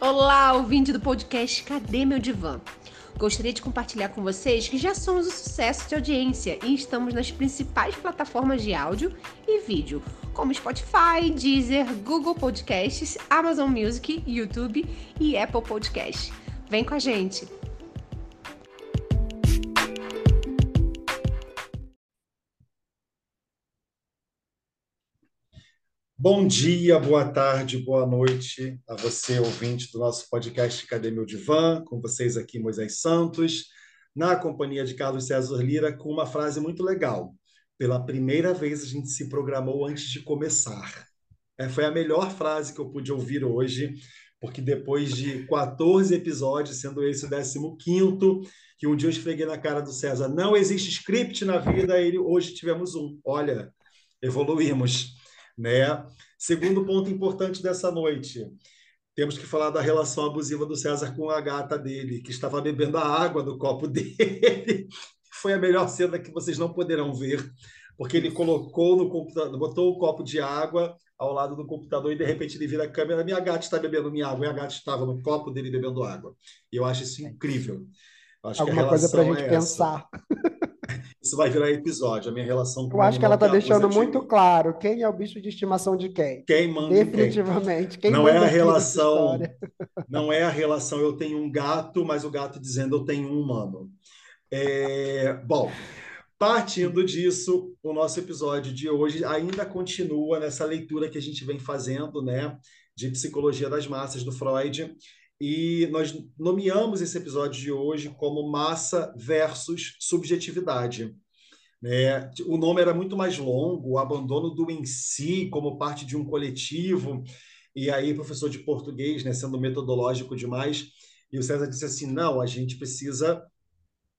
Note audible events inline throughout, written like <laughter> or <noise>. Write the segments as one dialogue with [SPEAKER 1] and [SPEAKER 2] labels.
[SPEAKER 1] Olá, ouvinte do podcast Cadê Meu Divã? Gostaria de compartilhar com vocês que já somos um sucesso de audiência e estamos nas principais plataformas de áudio e vídeo, como Spotify, Deezer, Google Podcasts, Amazon Music, YouTube e Apple Podcasts. Vem com a gente!
[SPEAKER 2] Bom dia, boa tarde, boa noite a você, ouvinte do nosso podcast Cadê Meu Divã? Com vocês aqui, Moisés Santos, na companhia de Carlos César Lira, com uma frase muito legal. Pela primeira vez a gente se programou antes de começar. É, foi a melhor frase que eu pude ouvir hoje, porque depois de 14 episódios, sendo esse o 15, que um dia eu esfreguei na cara do César, não existe script na vida, ele, hoje tivemos um. Olha, evoluímos. Né? Segundo ponto importante dessa noite, temos que falar da relação abusiva do César com a gata dele, que estava bebendo a água do copo <laughs> dele. Foi a melhor cena que vocês não poderão ver, porque ele colocou no computador, botou o copo de água ao lado do computador e de repente ele vira a câmera, minha gata está bebendo minha água, e a gata estava no copo dele bebendo água. E eu acho isso incrível.
[SPEAKER 3] Acho Alguma coisa para a gente é pensar.
[SPEAKER 2] Isso vai virar episódio, a minha relação
[SPEAKER 3] com Eu acho que ela está deixando muito claro quem é o bicho de estimação de quem.
[SPEAKER 2] Quem manda
[SPEAKER 3] Definitivamente.
[SPEAKER 2] Quem. Quem não é a relação. <laughs> Não é a relação eu tenho um gato, mas o gato dizendo eu tenho um humano. É, bom, partindo disso, o nosso episódio de hoje ainda continua nessa leitura que a gente vem fazendo, né, de psicologia das massas do Freud. E nós nomeamos esse episódio de hoje como massa versus subjetividade. É, o nome era muito mais longo, o abandono do em si como parte de um coletivo. E aí, professor de português, né, sendo metodológico demais, e o César disse assim: não, a gente precisa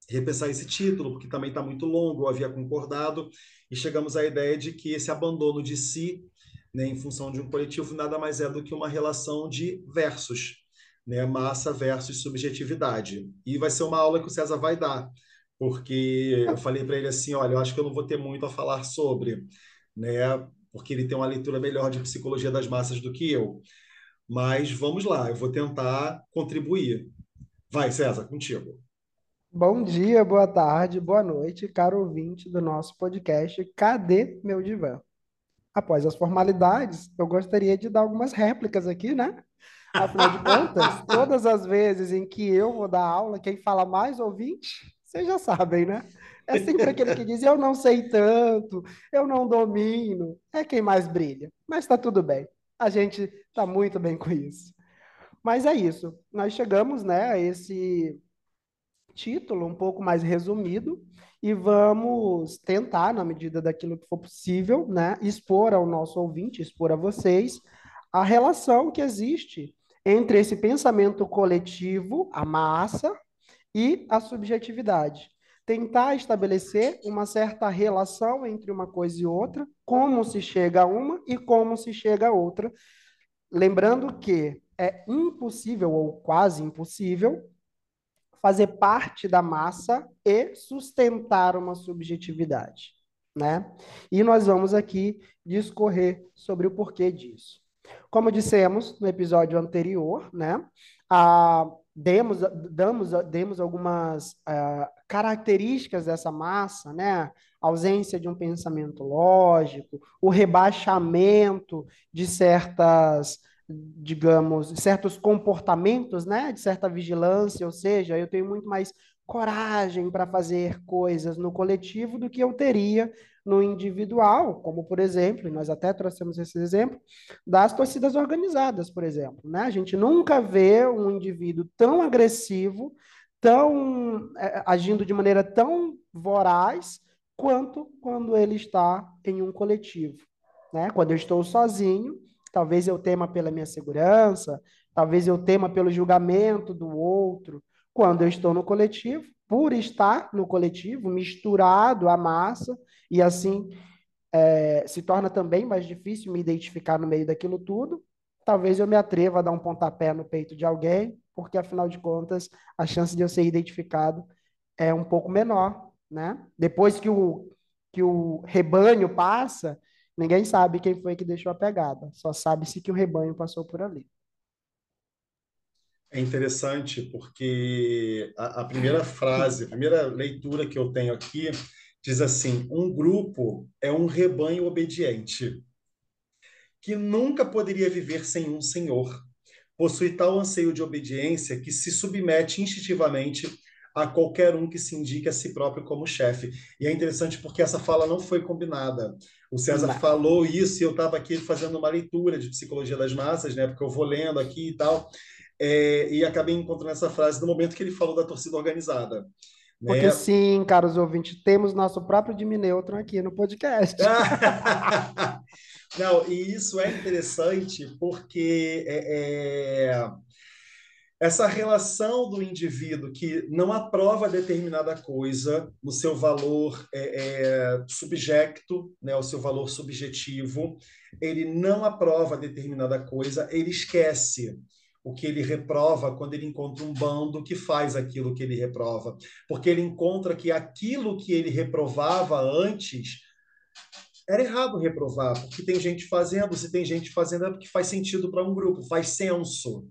[SPEAKER 2] repensar esse título, porque também está muito longo, eu havia concordado, e chegamos à ideia de que esse abandono de si, né, em função de um coletivo, nada mais é do que uma relação de versos né, massa versus subjetividade. E vai ser uma aula que o César vai dar, porque eu falei para ele assim, olha, eu acho que eu não vou ter muito a falar sobre, né, porque ele tem uma leitura melhor de psicologia das massas do que eu. Mas vamos lá, eu vou tentar contribuir. Vai, César, contigo.
[SPEAKER 3] Bom dia, boa tarde, boa noite, caro ouvinte do nosso podcast Cadê Meu Divã? Após as formalidades, eu gostaria de dar algumas réplicas aqui, né? Afinal de contas, todas as vezes em que eu vou dar aula, quem fala mais ouvinte, vocês já sabem, né? É sempre aquele que diz: eu não sei tanto, eu não domino. É quem mais brilha. Mas está tudo bem. A gente está muito bem com isso. Mas é isso. Nós chegamos né, a esse título um pouco mais resumido e vamos tentar, na medida daquilo que for possível, né, expor ao nosso ouvinte, expor a vocês, a relação que existe entre esse pensamento coletivo, a massa, e a subjetividade. Tentar estabelecer uma certa relação entre uma coisa e outra, como se chega a uma e como se chega a outra. Lembrando que é impossível, ou quase impossível, fazer parte da massa e sustentar uma subjetividade. Né? E nós vamos aqui discorrer sobre o porquê disso. Como dissemos no episódio anterior, né, a, demos, damos, demos algumas uh, características dessa massa, né, ausência de um pensamento lógico, o rebaixamento de certas digamos, certos comportamentos, né, de certa vigilância, ou seja, eu tenho muito mais coragem para fazer coisas no coletivo do que eu teria no individual, como por exemplo, e nós até trouxemos esse exemplo, das torcidas organizadas, por exemplo. Né? A gente nunca vê um indivíduo tão agressivo, tão é, agindo de maneira tão voraz, quanto quando ele está em um coletivo. Né? Quando eu estou sozinho, talvez eu tema pela minha segurança, talvez eu tema pelo julgamento do outro. Quando eu estou no coletivo, por estar no coletivo, misturado à massa, e assim é, se torna também mais difícil me identificar no meio daquilo tudo. Talvez eu me atreva a dar um pontapé no peito de alguém, porque afinal de contas a chance de eu ser identificado é um pouco menor, né? Depois que o que o rebanho passa, ninguém sabe quem foi que deixou a pegada, só sabe-se que o rebanho passou por ali.
[SPEAKER 2] É interessante porque a, a primeira frase, a primeira leitura que eu tenho aqui diz assim: um grupo é um rebanho obediente que nunca poderia viver sem um senhor. Possui tal anseio de obediência que se submete instintivamente a qualquer um que se indique a si próprio como chefe. E é interessante porque essa fala não foi combinada. O César não. falou isso e eu estava aqui fazendo uma leitura de psicologia das massas, né? Porque eu vou lendo aqui e tal, é, e acabei encontrando essa frase no momento que ele falou da torcida organizada.
[SPEAKER 3] Porque né? sim, caros ouvintes, temos nosso próprio Dimineutron aqui no podcast. <laughs>
[SPEAKER 2] Não, e isso é interessante porque é, é, essa relação do indivíduo que não aprova determinada coisa no seu valor é, é, subjecto, né, o seu valor subjetivo, ele não aprova determinada coisa, ele esquece o que ele reprova quando ele encontra um bando que faz aquilo que ele reprova. Porque ele encontra que aquilo que ele reprovava antes era errado reprovar, porque tem gente fazendo, se tem gente fazendo é porque faz sentido para um grupo, faz senso.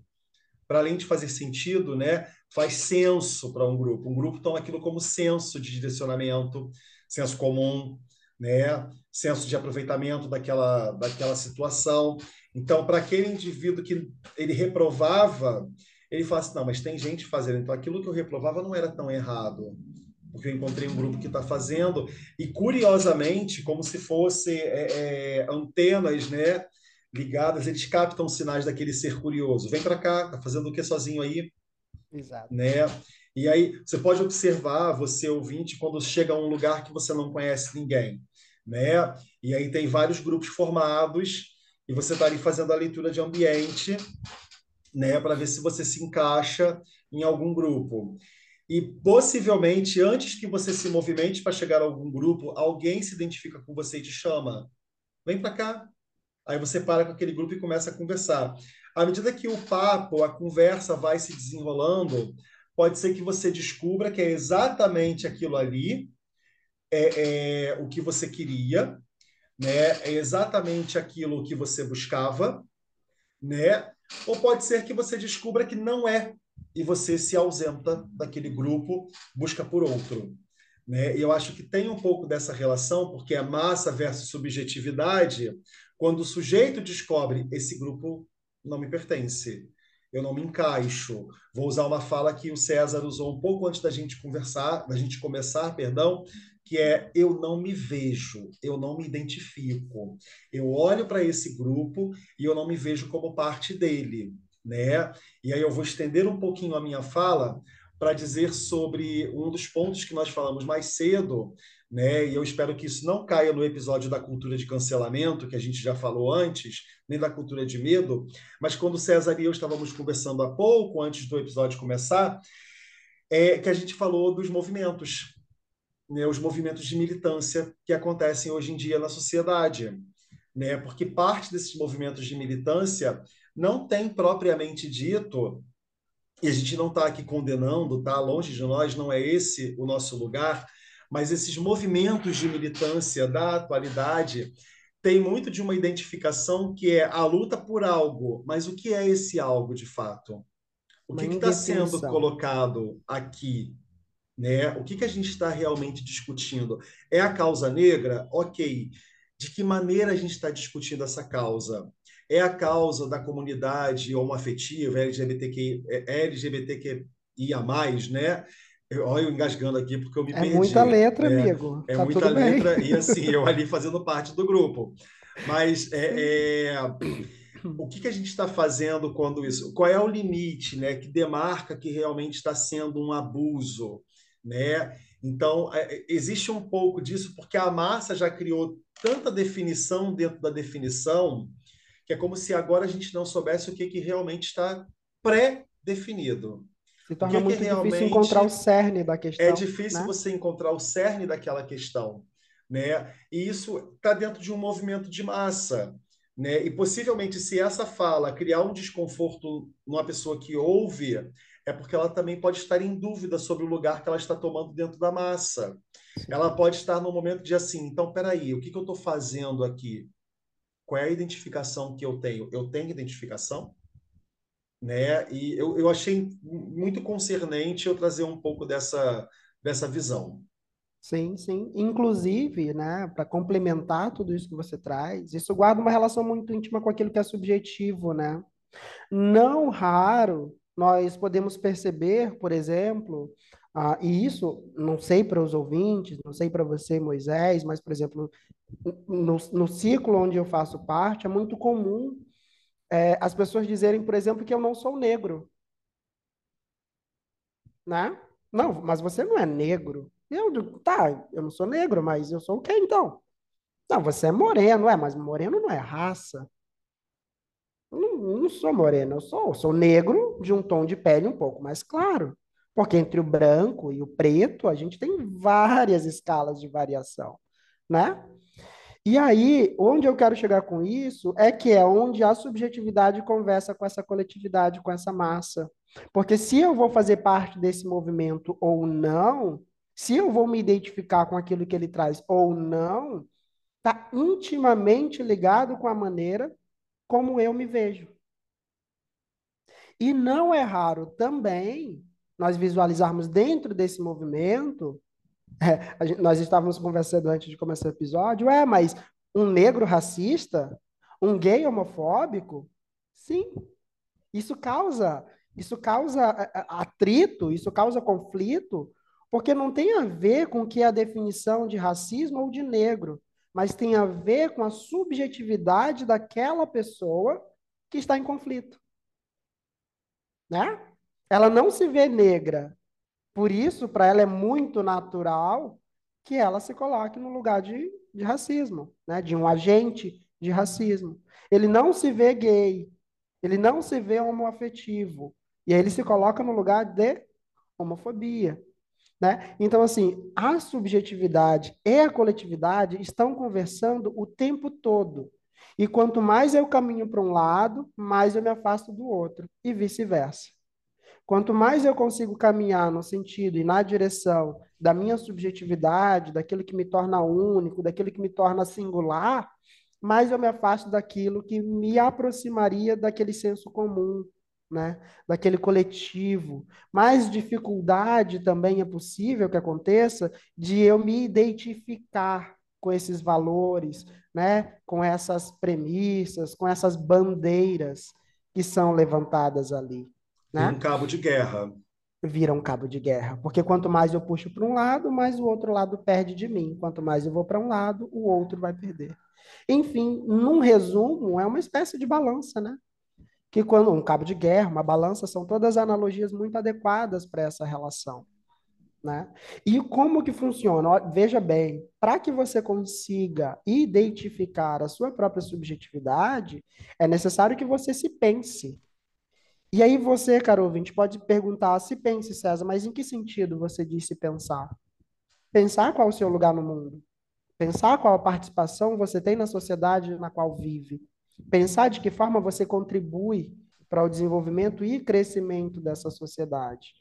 [SPEAKER 2] Para além de fazer sentido, né, faz senso para um grupo. Um grupo toma aquilo como senso de direcionamento, senso comum, né, senso de aproveitamento daquela, daquela situação. Então, para aquele indivíduo que ele reprovava, ele fala assim, não, mas tem gente fazendo, então aquilo que eu reprovava não era tão errado, porque eu encontrei um grupo que está fazendo, e curiosamente, como se fosse é, é, antenas, né, ligadas, eles captam sinais daquele ser curioso. Vem para cá, tá fazendo o que sozinho aí?
[SPEAKER 3] Exato.
[SPEAKER 2] Né? E aí você pode observar, você ouvinte, quando chega a um lugar que você não conhece ninguém, né? E aí tem vários grupos formados e você está ali fazendo a leitura de ambiente, né, para ver se você se encaixa em algum grupo. E possivelmente, antes que você se movimente para chegar a algum grupo, alguém se identifica com você e te chama. Vem para cá. Aí você para com aquele grupo e começa a conversar. À medida que o papo, a conversa vai se desenrolando, pode ser que você descubra que é exatamente aquilo ali, é, é o que você queria, né? É exatamente aquilo que você buscava, né? Ou pode ser que você descubra que não é e você se ausenta daquele grupo, busca por outro. Né? E eu acho que tem um pouco dessa relação, porque a massa versus subjetividade, quando o sujeito descobre esse grupo não me pertence, eu não me encaixo. Vou usar uma fala que o César usou um pouco antes da gente conversar, da gente começar, perdão, que é eu não me vejo, eu não me identifico. Eu olho para esse grupo e eu não me vejo como parte dele, né? E aí eu vou estender um pouquinho a minha fala para dizer sobre um dos pontos que nós falamos mais cedo, né? E eu espero que isso não caia no episódio da cultura de cancelamento, que a gente já falou antes, nem da cultura de medo, mas quando César e eu estávamos conversando há pouco, antes do episódio começar, é que a gente falou dos movimentos, né, os movimentos de militância que acontecem hoje em dia na sociedade. Né? Porque parte desses movimentos de militância não tem propriamente dito, e a gente não está aqui condenando, tá longe de nós, não é esse o nosso lugar, mas esses movimentos de militância da atualidade tem muito de uma identificação que é a luta por algo, mas o que é esse algo de fato? O que está sendo colocado aqui né? O que, que a gente está realmente discutindo? É a causa negra? Ok. De que maneira a gente está discutindo essa causa? É a causa da comunidade homoafetiva, LGBTQ, LGBTQIA+, né? Olha eu engasgando aqui porque eu me
[SPEAKER 3] é
[SPEAKER 2] perdi.
[SPEAKER 3] É muita letra, é, amigo.
[SPEAKER 2] É tá muita letra bem. e assim, eu <laughs> ali fazendo parte do grupo. Mas é, é o que, que a gente está fazendo quando isso? Qual é o limite né, que demarca que realmente está sendo um abuso? Né? Então, é, é, existe um pouco disso, porque a massa já criou tanta definição dentro da definição, que é como se agora a gente não soubesse o que, que realmente está pré-definido.
[SPEAKER 3] Se torna que muito que difícil encontrar o cerne da questão.
[SPEAKER 2] É difícil né? você encontrar o cerne daquela questão. Né? E isso está dentro de um movimento de massa. Né? E possivelmente, se essa fala criar um desconforto numa pessoa que ouve, é porque ela também pode estar em dúvida sobre o lugar que ela está tomando dentro da massa. Ela pode estar no momento de assim, então, peraí, o que, que eu estou fazendo aqui? Qual é a identificação que eu tenho? Eu tenho identificação? né? E eu, eu achei muito concernente eu trazer um pouco dessa, dessa visão.
[SPEAKER 3] Sim, sim. Inclusive, né, para complementar tudo isso que você traz, isso guarda uma relação muito íntima com aquilo que é subjetivo, né? Não raro nós podemos perceber, por exemplo, ah, e isso não sei para os ouvintes, não sei para você, Moisés, mas, por exemplo, no, no ciclo onde eu faço parte, é muito comum é, as pessoas dizerem, por exemplo, que eu não sou negro. Né? Não, mas você não é negro. Eu digo, tá, eu não sou negro, mas eu sou o quê então? Não, você é moreno, é, mas moreno não é raça. Não, não sou moreno, eu sou, sou negro de um tom de pele um pouco mais claro. Porque entre o branco e o preto, a gente tem várias escalas de variação, né? E aí, onde eu quero chegar com isso é que é onde a subjetividade conversa com essa coletividade, com essa massa. Porque se eu vou fazer parte desse movimento ou não, se eu vou me identificar com aquilo que ele traz ou não, está intimamente ligado com a maneira como eu me vejo. E não é raro também nós visualizarmos dentro desse movimento. <laughs> É, gente, nós estávamos conversando antes de começar o episódio, é, mas um negro racista, um gay homofóbico, sim, isso causa, isso causa atrito, isso causa conflito, porque não tem a ver com que é a definição de racismo ou de negro, mas tem a ver com a subjetividade daquela pessoa que está em conflito. Né? Ela não se vê negra. Por isso, para ela é muito natural que ela se coloque no lugar de, de racismo, né? de um agente de racismo. Ele não se vê gay, ele não se vê homoafetivo, e aí ele se coloca no lugar de homofobia. Né? Então, assim, a subjetividade e a coletividade estão conversando o tempo todo. E quanto mais eu caminho para um lado, mais eu me afasto do outro, e vice-versa. Quanto mais eu consigo caminhar no sentido e na direção da minha subjetividade, daquilo que me torna único, daquilo que me torna singular, mais eu me afasto daquilo que me aproximaria daquele senso comum, né? daquele coletivo. Mais dificuldade também é possível que aconteça de eu me identificar com esses valores, né? com essas premissas, com essas bandeiras que são levantadas ali. Né?
[SPEAKER 2] Um cabo de guerra.
[SPEAKER 3] Vira um cabo de guerra. Porque quanto mais eu puxo para um lado, mais o outro lado perde de mim. Quanto mais eu vou para um lado, o outro vai perder. Enfim, num resumo, é uma espécie de balança, né? Que quando um cabo de guerra, uma balança, são todas analogias muito adequadas para essa relação. Né? E como que funciona? Veja bem, para que você consiga identificar a sua própria subjetividade, é necessário que você se pense. E aí você, caro ouvinte, pode perguntar, se pense, César, mas em que sentido você disse pensar? Pensar qual é o seu lugar no mundo. Pensar qual a participação você tem na sociedade na qual vive pensar de que forma você contribui para o desenvolvimento e crescimento dessa sociedade.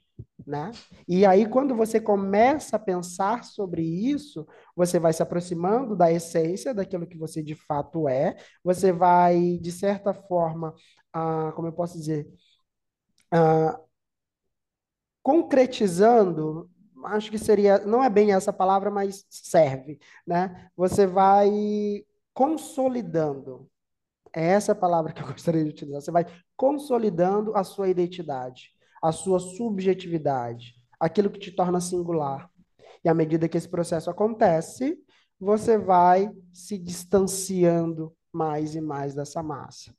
[SPEAKER 3] Né? E aí, quando você começa a pensar sobre isso, você vai se aproximando da essência daquilo que você de fato é, você vai, de certa forma, ah, como eu posso dizer, ah, concretizando, acho que seria, não é bem essa palavra, mas serve, né? Você vai consolidando, é essa palavra que eu <laughs> gostaria de utilizar. Você vai consolidando a sua identidade, a sua subjetividade, aquilo que te torna singular. E à medida que esse processo acontece, você vai se distanciando mais e mais dessa massa.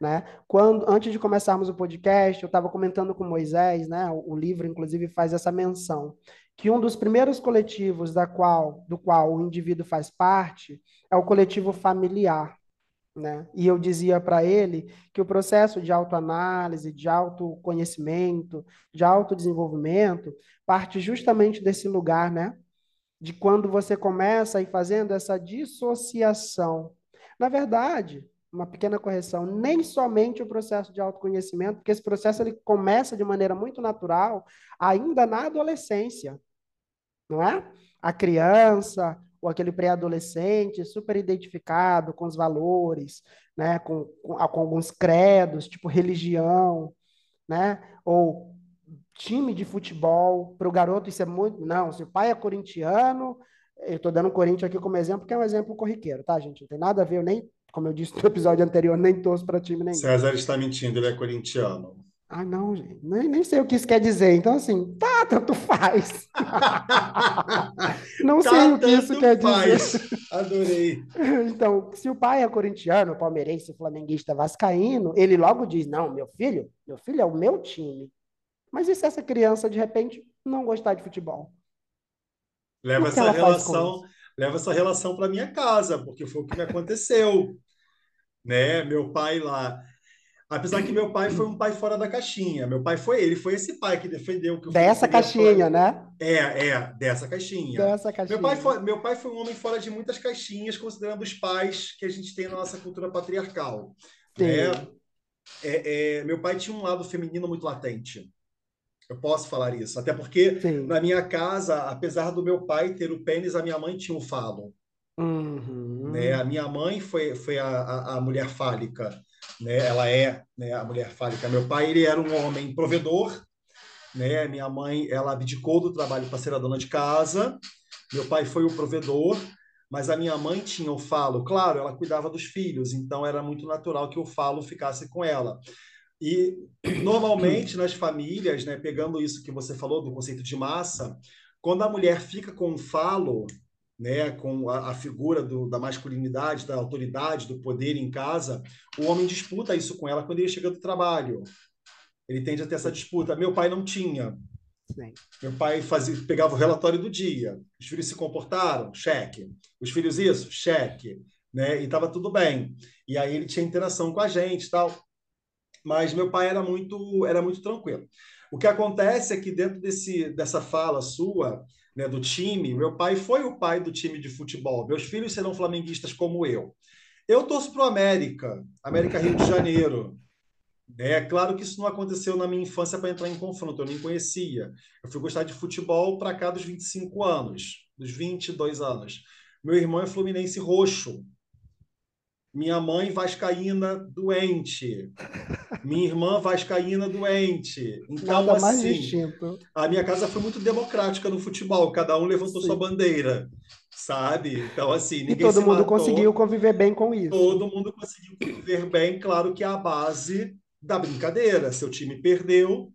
[SPEAKER 3] Né? Quando antes de começarmos o podcast, eu estava comentando com Moisés, né? O, o, livro inclusive faz essa menção que um dos primeiros coletivos da qual, do qual o indivíduo faz parte é o coletivo familiar. Né? E eu dizia para ele que o processo de autoanálise, de autoconhecimento, de autodesenvolvimento, parte justamente desse lugar, né? De quando você começa a ir fazendo essa dissociação. Na verdade, uma pequena correção, nem somente o processo de autoconhecimento, porque esse processo ele começa de maneira muito natural ainda na adolescência, não é? A criança, ou aquele pré-adolescente super identificado com os valores, né, com, com, com, alguns credos, tipo religião, né? Ou time de futebol, para o garoto isso é muito. Não, se o pai é corintiano, eu estou dando o Corinthians aqui como exemplo, que é um exemplo corriqueiro, tá, gente? Não tem nada a ver, eu nem, como eu disse no episódio anterior, nem torço para time nenhum.
[SPEAKER 2] César está mentindo, ele é corintiano.
[SPEAKER 3] Ah, não, gente. Nem, nem sei o que isso quer dizer. Então, assim, tá, tanto faz. <laughs> não tá, sei o que isso quer faz. dizer.
[SPEAKER 2] Adorei.
[SPEAKER 3] Então, se o pai é corintiano, palmeirense, flamenguista, vascaíno, ele logo diz: Não, meu filho, meu filho é o meu time. Mas e se essa criança, de repente, não gostar de futebol?
[SPEAKER 2] Leva essa relação, leva essa relação para minha casa, porque foi o que me aconteceu. né? Meu pai lá. Apesar que meu pai foi um pai fora da caixinha. Meu pai foi ele, foi esse pai que defendeu que
[SPEAKER 3] dessa caixinha, né?
[SPEAKER 2] É, é, dessa caixinha.
[SPEAKER 3] Dessa caixinha.
[SPEAKER 2] Meu pai, foi, meu pai foi um homem fora de muitas caixinhas, considerando os pais que a gente tem na nossa cultura patriarcal. Sim. Né? É, é, meu pai tinha um lado feminino muito latente. Eu posso falar isso. Até porque Sim. na minha casa, apesar do meu pai ter o pênis, a minha mãe tinha o falo.
[SPEAKER 3] Uhum.
[SPEAKER 2] Né? A minha mãe foi, foi a, a, a mulher fálica. Né? Ela é né, a mulher fálica. Meu pai ele era um homem provedor. Né? Minha mãe ela abdicou do trabalho para ser a dona de casa. Meu pai foi o provedor. Mas a minha mãe tinha o falo, claro, ela cuidava dos filhos, então era muito natural que o falo ficasse com ela. E normalmente nas famílias, né, pegando isso que você falou do conceito de massa, quando a mulher fica com um falo, né, com a, a figura do, da masculinidade, da autoridade, do poder em casa, o homem disputa isso com ela quando ele chega do trabalho. Ele tende a ter essa disputa. Meu pai não tinha. Sim. Meu pai fazia, pegava o relatório do dia. Os filhos se comportaram? Cheque. Os filhos isso? Cheque. Né? E estava tudo bem. E aí ele tinha interação com a gente tal mas meu pai era muito era muito tranquilo. O que acontece é que dentro desse dessa fala sua, né, do time, meu pai foi o pai do time de futebol. Meus filhos serão flamenguistas como eu. Eu torço para o América, América Rio de Janeiro. É claro que isso não aconteceu na minha infância para entrar em confronto, eu nem conhecia. Eu fui gostar de futebol para cá dos 25 anos, dos 22 anos. Meu irmão é fluminense roxo, minha mãe vascaína doente. Minha irmã vascaína doente. Então,
[SPEAKER 3] Nada mais assim, distinto.
[SPEAKER 2] a minha casa foi muito democrática no futebol. Cada um levantou Sim. sua bandeira, sabe? Então, assim,
[SPEAKER 3] ninguém E todo mundo matou. conseguiu conviver bem com isso.
[SPEAKER 2] Todo mundo conseguiu conviver bem. Claro que é a base da brincadeira. Seu time perdeu,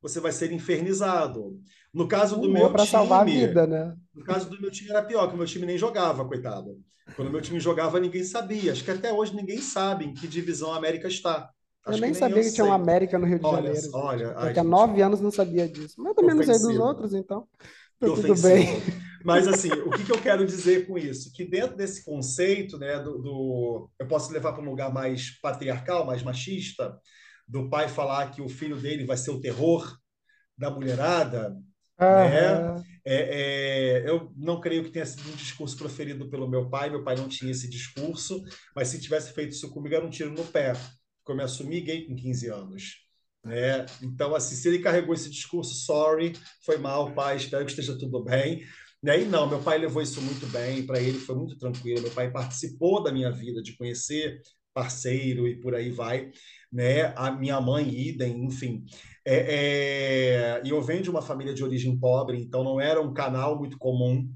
[SPEAKER 2] você vai ser infernizado. No caso do meu time...
[SPEAKER 3] salvar a vida, né?
[SPEAKER 2] No caso do meu time era pior, que o meu time nem jogava, coitado. Quando meu time jogava, ninguém sabia. Acho que até hoje ninguém sabe em que divisão a América está.
[SPEAKER 3] Acho eu nem, que sabia que tinha uma América no Rio de olha, Janeiro.
[SPEAKER 2] Olha,
[SPEAKER 3] Daqui a nove anos não sabia disso. Mas também não sei dos outros, então. Tá tudo bem.
[SPEAKER 2] Mas assim, <laughs> o que, que, eu quero dizer com isso? Que dentro desse conceito, né, do, do eu posso levar para um lugar mais patriarcal, mais machista, do pai falar que o filho dele vai ser o terror da mulherada, né? É, é, eu não creio que tenha sido um discurso proferido pelo meu pai. Meu pai não tinha esse discurso, mas se tivesse feito isso comigo, era um tiro no pé, porque eu me assumi gay com 15 anos. Né? Então, assim, se ele carregou esse discurso, sorry, foi mal, pai, espero que esteja tudo bem. Né? E não, meu pai levou isso muito bem, para ele foi muito tranquilo. Meu pai participou da minha vida, de conhecer parceiro e por aí vai. Né? A minha mãe, idem, enfim. É, é, e eu venho de uma família de origem pobre, então não era um canal muito comum.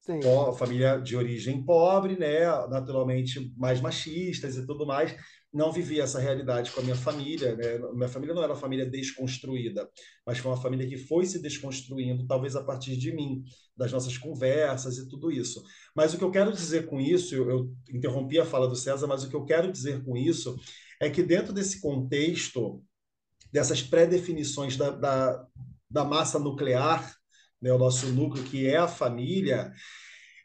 [SPEAKER 2] Sim. família de origem pobre, né? naturalmente mais machistas e tudo mais. Não vivia essa realidade com a minha família. Né? Minha família não era uma família desconstruída, mas foi uma família que foi se desconstruindo, talvez a partir de mim, das nossas conversas e tudo isso. Mas o que eu quero dizer com isso, eu, eu interrompi a fala do César, mas o que eu quero dizer com isso é que dentro desse contexto dessas pré-definições da, da, da, massa nuclear, né, o nosso núcleo, que é a família,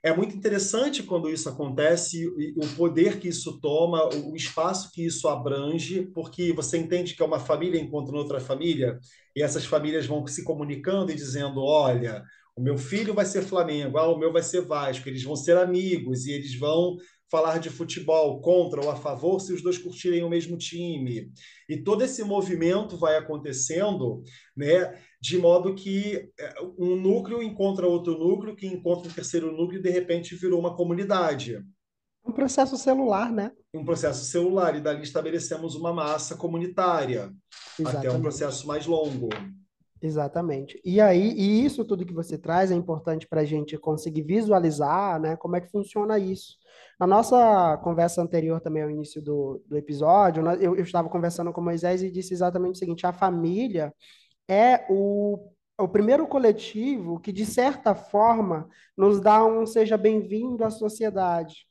[SPEAKER 2] é muito interessante quando isso acontece, o poder que isso toma, o espaço que isso abrange, porque você entende que é uma família encontrando outra família, e essas famílias vão se comunicando e dizendo: olha, o meu filho vai ser Flamengo, ah, o meu vai ser Vasco, eles vão ser amigos e eles vão falar de futebol contra ou a favor se os dois curtirem o mesmo time. E todo esse movimento vai acontecendo, né, de modo que é, um núcleo encontra outro núcleo, que encontra um terceiro núcleo e de repente virou uma comunidade.
[SPEAKER 3] Um processo celular, né?
[SPEAKER 2] Um processo celular, e dali estabelecemos uma massa comunitária, Exatamente. até um processo mais longo.
[SPEAKER 3] Exatamente. E aí, e isso tudo que você traz é importante para a gente conseguir visualizar, né, como é que funciona isso. Na nossa conversa anterior também ao início do, do episódio, eu, eu estava conversando com Moisés e disse exatamente o seguinte: a família é o, o primeiro coletivo que, de certa forma, nos dá um seja bem-vindo à sociedade.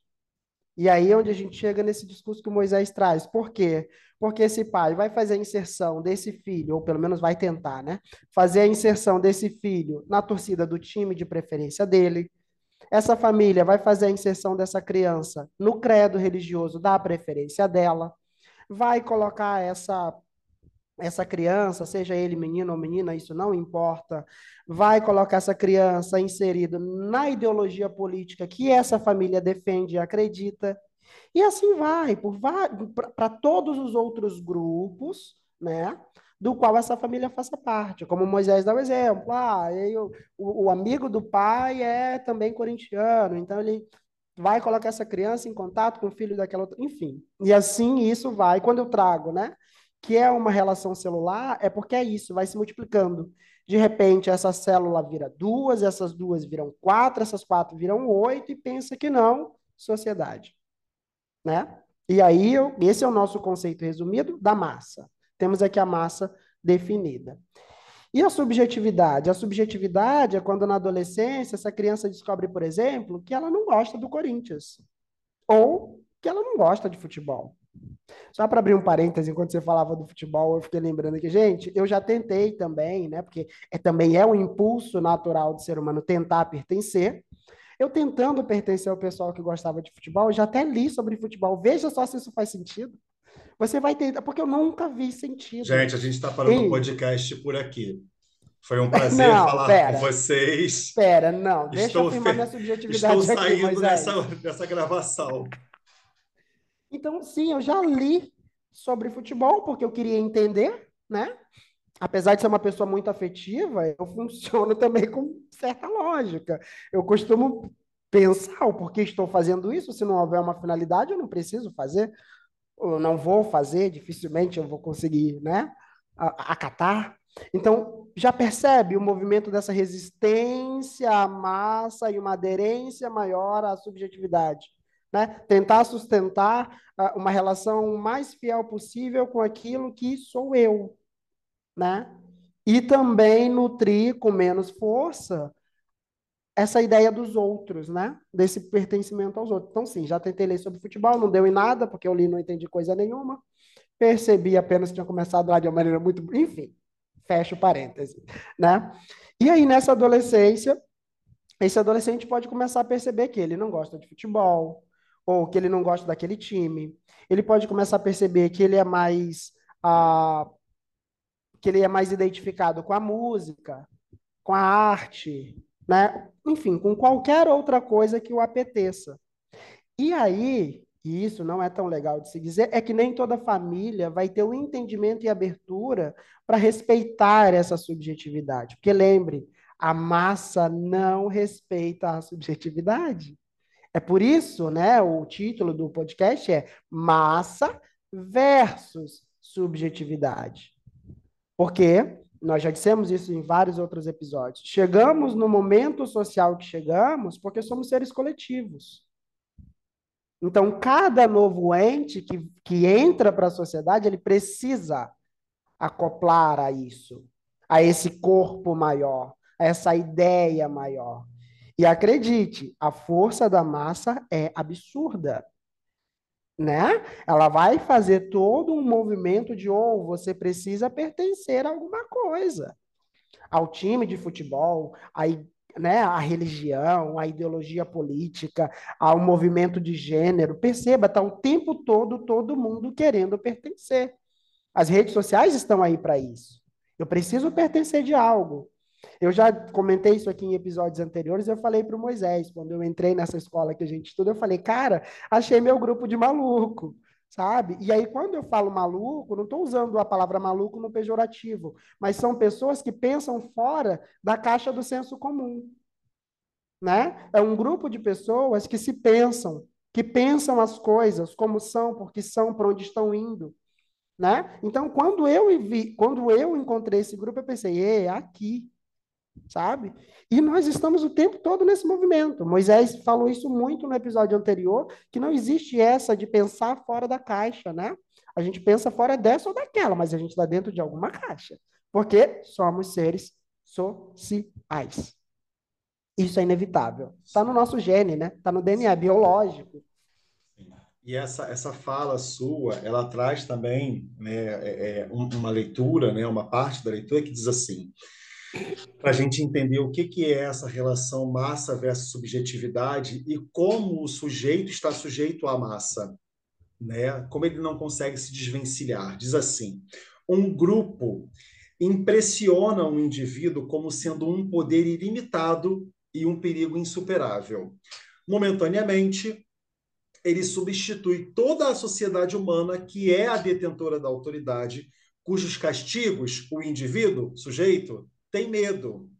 [SPEAKER 3] E aí é onde a gente chega nesse discurso que o Moisés traz. Por quê? Porque esse pai vai fazer a inserção desse filho, ou pelo menos vai tentar, né? Fazer a inserção desse filho na torcida do time de preferência dele. Essa família vai fazer a inserção dessa criança no credo religioso da preferência dela. Vai colocar essa essa criança, seja ele menino ou menina, isso não importa, vai colocar essa criança inserida na ideologia política que essa família defende e acredita. E assim vai, para todos os outros grupos, né? Do qual essa família faça parte. Como Moisés dá o exemplo. Ah, eu, o, o amigo do pai é também corintiano, então ele vai colocar essa criança em contato com o filho daquela outra, enfim. E assim isso vai. Quando eu trago, né? Que é uma relação celular, é porque é isso, vai se multiplicando. De repente, essa célula vira duas, essas duas viram quatro, essas quatro viram oito, e pensa que não, sociedade. Né? E aí, esse é o nosso conceito resumido da massa. Temos aqui a massa definida. E a subjetividade? A subjetividade é quando na adolescência essa criança descobre, por exemplo, que ela não gosta do Corinthians. Ou que ela não gosta de futebol. Só para abrir um parêntese, enquanto você falava do futebol, eu fiquei lembrando aqui, gente, eu já tentei também, né? Porque é, também é um impulso natural do ser humano tentar pertencer. Eu tentando pertencer ao pessoal que gostava de futebol, eu já até li sobre futebol. Veja só se isso faz sentido. Você vai tentar, porque eu nunca vi sentido.
[SPEAKER 2] Gente, a gente está parando o podcast por aqui. Foi um prazer não, falar pera, com vocês.
[SPEAKER 3] Espera, não, deixa Estou eu afirmar minha subjetividade
[SPEAKER 2] Estou saindo aqui, dessa, dessa gravação.
[SPEAKER 3] Então, sim, eu já li sobre futebol, porque eu queria entender, né? Apesar de ser uma pessoa muito afetiva, eu <laughs> funciono também com certa lógica. Eu costumo pensar o porquê estou fazendo isso, se não houver uma finalidade, eu não preciso fazer, eu não vou fazer, dificilmente eu vou conseguir, né? Acatar. Então, já percebe o movimento dessa resistência à massa e uma aderência maior à subjetividade né? Tentar sustentar uh, uma relação mais fiel possível com aquilo que sou eu, né? E também nutrir com menos força essa ideia dos outros, né? Desse pertencimento aos outros. Então, sim, já tentei ler sobre futebol, não deu em nada, porque eu li e não entendi coisa nenhuma. Percebi apenas que tinha começado lá de uma maneira muito. Enfim, fecho parêntese, né? E aí, nessa adolescência, esse adolescente pode começar a perceber que ele não gosta de futebol, ou que ele não gosta daquele time. Ele pode começar a perceber que ele é mais ah, que ele é mais identificado com a música, com a arte, né? Enfim, com qualquer outra coisa que o apeteça. E aí, e isso não é tão legal de se dizer, é que nem toda família vai ter o entendimento e abertura para respeitar essa subjetividade. Porque lembre, a massa não respeita a subjetividade. É por isso, né, o título do podcast é Massa versus Subjetividade. Porque nós já dissemos isso em vários outros episódios. Chegamos no momento social que chegamos porque somos seres coletivos. Então, cada novo ente que, que entra para a sociedade, ele precisa acoplar a isso, a esse corpo maior, a essa ideia maior. E acredite, a força da massa é absurda. Né? Ela vai fazer todo um movimento de ou oh, você precisa pertencer a alguma coisa. Ao time de futebol, a, né, a religião, a ideologia política, ao movimento de gênero. Perceba, está o tempo todo todo mundo querendo pertencer. As redes sociais estão aí para isso. Eu preciso pertencer de algo. Eu já comentei isso aqui em episódios anteriores, eu falei para o Moisés, quando eu entrei nessa escola que a gente estuda, eu falei, cara, achei meu grupo de maluco, sabe? E aí, quando eu falo maluco, não estou usando a palavra maluco no pejorativo, mas são pessoas que pensam fora da caixa do senso comum, né? É um grupo de pessoas que se pensam, que pensam as coisas como são, porque são, para onde estão indo. Né? Então, quando eu vi, quando eu encontrei esse grupo, eu pensei, é aqui, sabe? E nós estamos o tempo todo nesse movimento. Moisés falou isso muito no episódio anterior, que não existe essa de pensar fora da caixa, né? A gente pensa fora dessa ou daquela, mas a gente está dentro de alguma caixa, porque somos seres sociais. Isso é inevitável. Está no nosso gene, né? Está no DNA biológico.
[SPEAKER 2] E essa, essa fala sua, ela traz também né, é, é, uma leitura, né, uma parte da leitura que diz assim: para a gente entender o que, que é essa relação massa versus subjetividade e como o sujeito está sujeito à massa, né? como ele não consegue se desvencilhar. Diz assim: um grupo impressiona um indivíduo como sendo um poder ilimitado e um perigo insuperável. Momentaneamente, ele substitui toda a sociedade humana que é a detentora da autoridade, cujos castigos o indivíduo, sujeito, tem medo,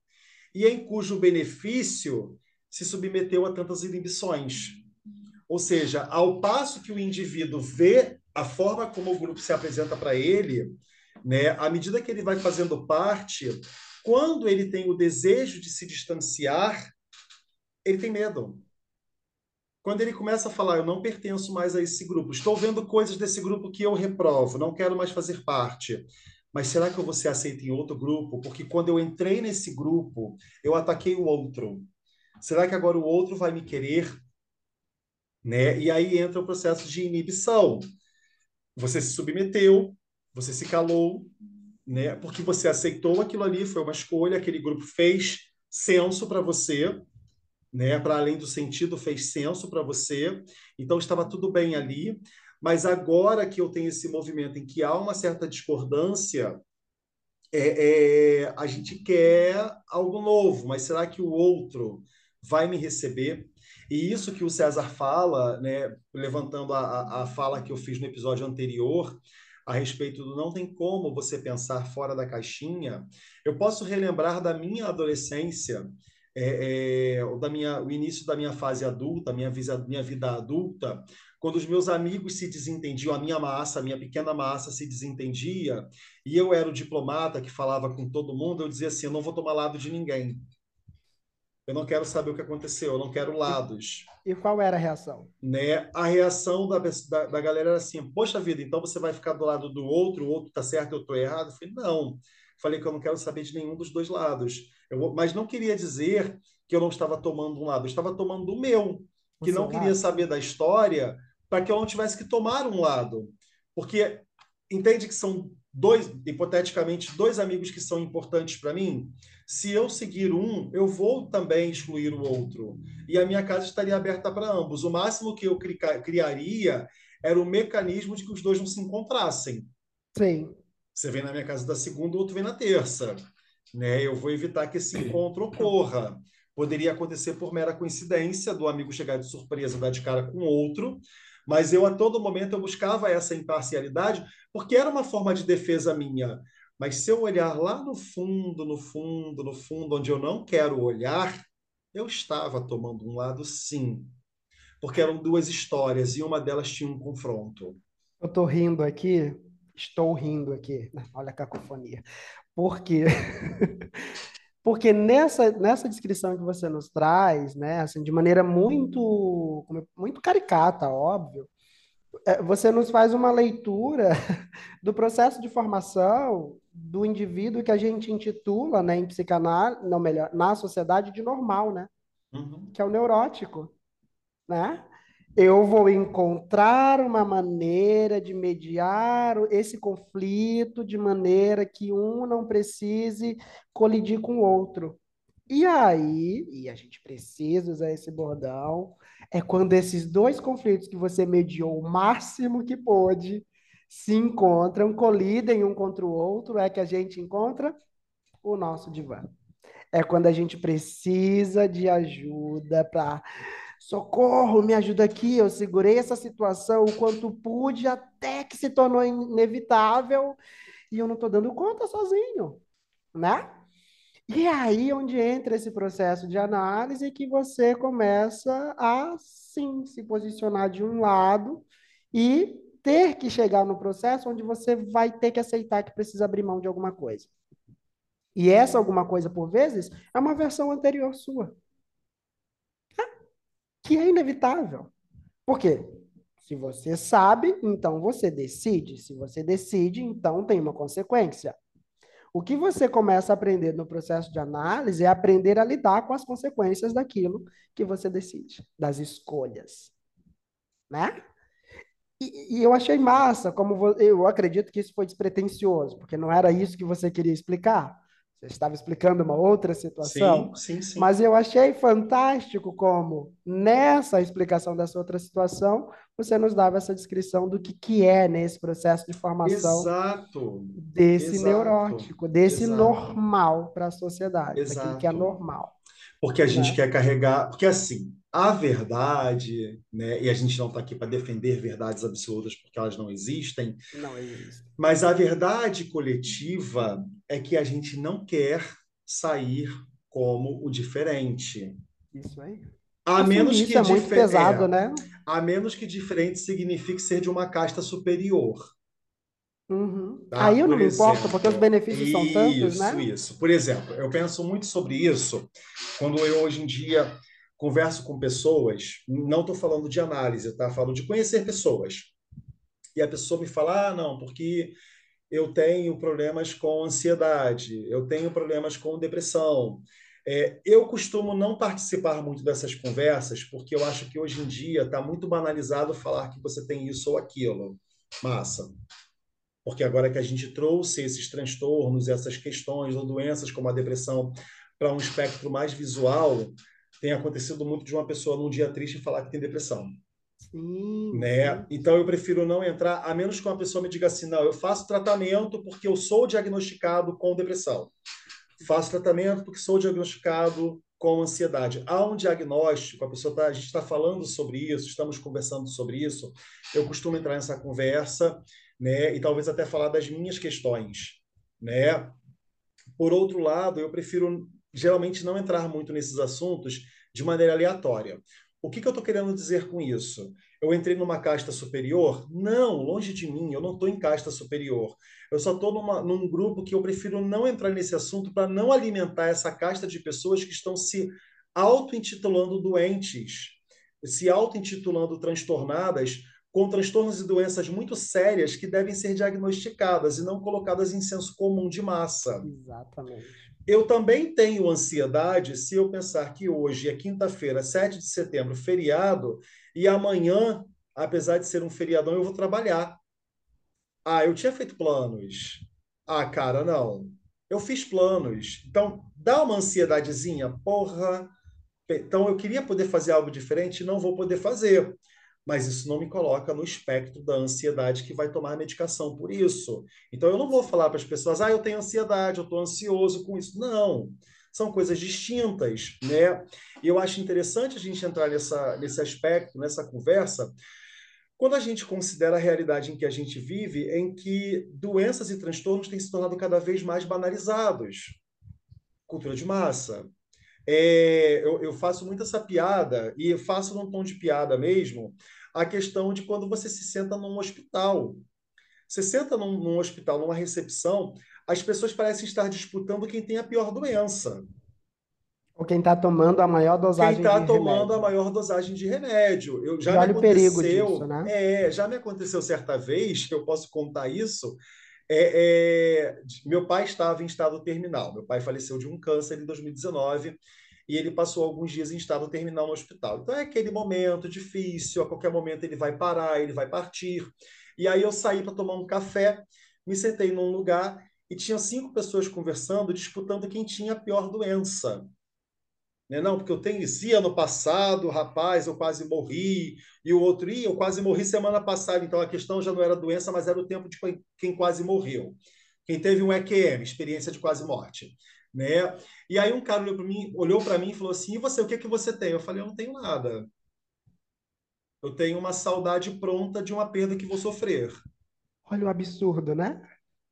[SPEAKER 2] e em cujo benefício se submeteu a tantas inibições. Ou seja, ao passo que o indivíduo vê a forma como o grupo se apresenta para ele, né, à medida que ele vai fazendo parte, quando ele tem o desejo de se distanciar, ele tem medo. Quando ele começa a falar, eu não pertenço mais a esse grupo, estou vendo coisas desse grupo que eu reprovo, não quero mais fazer parte mas será que eu vou ser aceito em outro grupo? Porque quando eu entrei nesse grupo, eu ataquei o outro. Será que agora o outro vai me querer? Né? E aí entra o processo de inibição. Você se submeteu, você se calou, né? Porque você aceitou aquilo ali, foi uma escolha, aquele grupo fez senso para você, né? Para além do sentido, fez senso para você. Então estava tudo bem ali. Mas agora que eu tenho esse movimento em que há uma certa discordância, é, é, a gente quer algo novo, mas será que o outro vai me receber? E isso que o César fala, né, levantando a, a fala que eu fiz no episódio anterior, a respeito do não tem como você pensar fora da caixinha, eu posso relembrar da minha adolescência, é, é, da minha, o início da minha fase adulta, minha, minha vida adulta, quando os meus amigos se desentendiam, a minha massa, a minha pequena massa se desentendia, e eu era o diplomata que falava com todo mundo, eu dizia assim: eu não vou tomar lado de ninguém. Eu não quero saber o que aconteceu, eu não quero lados.
[SPEAKER 3] E qual era a reação?
[SPEAKER 2] Né? A reação da, da, da galera era assim: poxa vida, então você vai ficar do lado do outro, o outro tá certo, eu tô errado? Eu falei: não. Falei que eu não quero saber de nenhum dos dois lados. Eu, mas não queria dizer que eu não estava tomando um lado, eu estava tomando o meu, que não queria lado. saber da história para que eu não tivesse que tomar um lado. Porque entende que são dois, hipoteticamente, dois amigos que são importantes para mim. Se eu seguir um, eu vou também excluir o outro. E a minha casa estaria aberta para ambos. O máximo que eu criaria era o mecanismo de que os dois não se encontrassem.
[SPEAKER 3] Sim.
[SPEAKER 2] Você vem na minha casa da segunda, o outro vem na terça. Né? Eu vou evitar que esse encontro ocorra. Poderia acontecer por mera coincidência do amigo chegar de surpresa, dar de cara com outro, mas eu, a todo momento, eu buscava essa imparcialidade, porque era uma forma de defesa minha. Mas se eu olhar lá no fundo, no fundo, no fundo, onde eu não quero olhar, eu estava tomando um lado, sim. Porque eram duas histórias e uma delas tinha um confronto.
[SPEAKER 3] Eu estou rindo aqui, estou rindo aqui. Olha a cacofonia. Porque <laughs> Porque nessa, nessa descrição que você nos traz, né, assim, de maneira muito, muito caricata, óbvio, é, você nos faz uma leitura <laughs> do processo de formação do indivíduo que a gente intitula, né, em psicanálise, não melhor, na sociedade de normal, né? Uhum. Que é o neurótico, né? Eu vou encontrar uma maneira de mediar esse conflito de maneira que um não precise colidir com o outro. E aí, e a gente precisa usar esse bordão, é quando esses dois conflitos que você mediou o máximo que pôde se encontram, colidem um contra o outro, é que a gente encontra o nosso divã. É quando a gente precisa de ajuda para socorro, me ajuda aqui. Eu segurei essa situação o quanto pude, até que se tornou inevitável e eu não estou dando conta sozinho, né? E é aí onde entra esse processo de análise que você começa a, sim, se posicionar de um lado e ter que chegar no processo onde você vai ter que aceitar que precisa abrir mão de alguma coisa. E essa alguma coisa, por vezes, é uma versão anterior sua. Que é inevitável. Por quê? Se você sabe, então você decide. Se você decide, então tem uma consequência. O que você começa a aprender no processo de análise é aprender a lidar com as consequências daquilo que você decide, das escolhas. Né? E, e, eu achei massa, como eu acredito que isso foi despretensioso, porque não era isso que você queria explicar. Você estava explicando uma outra situação.
[SPEAKER 2] Sim, sim, sim.
[SPEAKER 3] Mas eu achei fantástico como, nessa explicação dessa outra situação, você nos dava essa descrição do que, que é nesse processo de formação
[SPEAKER 2] Exato.
[SPEAKER 3] desse Exato. neurótico, desse Exato. normal para a sociedade, Exato. que é normal.
[SPEAKER 2] Porque a gente né? quer carregar. Porque assim, a verdade, né? E a gente não está aqui para defender verdades absolutas porque elas não existem.
[SPEAKER 3] Não existem.
[SPEAKER 2] Mas a verdade coletiva é que a gente não quer sair como o diferente.
[SPEAKER 3] Isso aí.
[SPEAKER 2] A menos que
[SPEAKER 3] é muito pesado, é, né?
[SPEAKER 2] A menos que diferente signifique ser de uma casta superior.
[SPEAKER 3] Uhum. Tá? Aí eu não me importo, porque os benefícios são tantos,
[SPEAKER 2] né? Isso, isso. Por exemplo, eu penso muito sobre isso quando eu hoje em dia converso com pessoas, não estou falando de análise, tá? Falo de conhecer pessoas. E a pessoa me fala, ah, não, porque eu tenho problemas com ansiedade, eu tenho problemas com depressão. É, eu costumo não participar muito dessas conversas, porque eu acho que hoje em dia está muito banalizado falar que você tem isso ou aquilo. Massa. Porque agora que a gente trouxe esses transtornos, essas questões ou doenças como a depressão para um espectro mais visual, tem acontecido muito de uma pessoa num dia triste falar que tem depressão.
[SPEAKER 3] Sim,
[SPEAKER 2] né? Então eu prefiro não entrar, a menos que uma pessoa me diga assim, não, eu faço tratamento porque eu sou diagnosticado com depressão. Faço tratamento porque sou diagnosticado com ansiedade. Há um diagnóstico, a pessoa tá, a gente está falando sobre isso, estamos conversando sobre isso. Eu costumo entrar nessa conversa, né? E talvez até falar das minhas questões, né? Por outro lado, eu prefiro geralmente não entrar muito nesses assuntos de maneira aleatória. O que, que eu estou querendo dizer com isso? Eu entrei numa casta superior? Não, longe de mim, eu não estou em casta superior. Eu só estou num grupo que eu prefiro não entrar nesse assunto para não alimentar essa casta de pessoas que estão se auto-intitulando doentes, se auto-intitulando transtornadas, com transtornos e doenças muito sérias que devem ser diagnosticadas e não colocadas em senso comum de massa.
[SPEAKER 3] Exatamente.
[SPEAKER 2] Eu também tenho ansiedade se eu pensar que hoje é quinta-feira, 7 de setembro, feriado, e amanhã, apesar de ser um feriadão, eu vou trabalhar. Ah, eu tinha feito planos. Ah, cara, não. Eu fiz planos. Então, dá uma ansiedadezinha. Porra. Então, eu queria poder fazer algo diferente não vou poder fazer mas isso não me coloca no espectro da ansiedade que vai tomar medicação por isso. Então eu não vou falar para as pessoas, ah, eu tenho ansiedade, eu estou ansioso com isso. Não, são coisas distintas, né? E eu acho interessante a gente entrar nessa, nesse aspecto, nessa conversa, quando a gente considera a realidade em que a gente vive, em que doenças e transtornos têm se tornado cada vez mais banalizados. Cultura de massa. É, eu, eu faço muito essa piada, e faço num tom de piada mesmo, a questão de quando você se senta num hospital. Você senta num, num hospital, numa recepção, as pessoas parecem estar disputando quem tem a pior doença.
[SPEAKER 3] Ou quem está tomando a maior dosagem
[SPEAKER 2] quem está tomando remédio. a maior dosagem de remédio. Eu já
[SPEAKER 3] e me aconteceu, o perigo disso, né?
[SPEAKER 2] É, já me aconteceu certa vez, que eu posso contar isso. É, é, meu pai estava em estado terminal. Meu pai faleceu de um câncer em 2019 e ele passou alguns dias em estado terminal no hospital. Então é aquele momento difícil, a qualquer momento ele vai parar, ele vai partir. E aí eu saí para tomar um café, me sentei num lugar e tinha cinco pessoas conversando, disputando quem tinha a pior doença. Né? Não, porque eu tenho isso. E ano passado, rapaz, eu quase morri. E o outro, ia, eu quase morri semana passada. Então a questão já não era doença, mas era o tempo de quem quase morreu. Quem teve um EQM, experiência de quase morte né? E aí um cara olhou para mim, olhou para mim e falou assim: "E você, o que é que você tem?" Eu falei: "Eu não tenho nada. Eu tenho uma saudade pronta de uma perda que vou sofrer."
[SPEAKER 3] Olha o absurdo, né?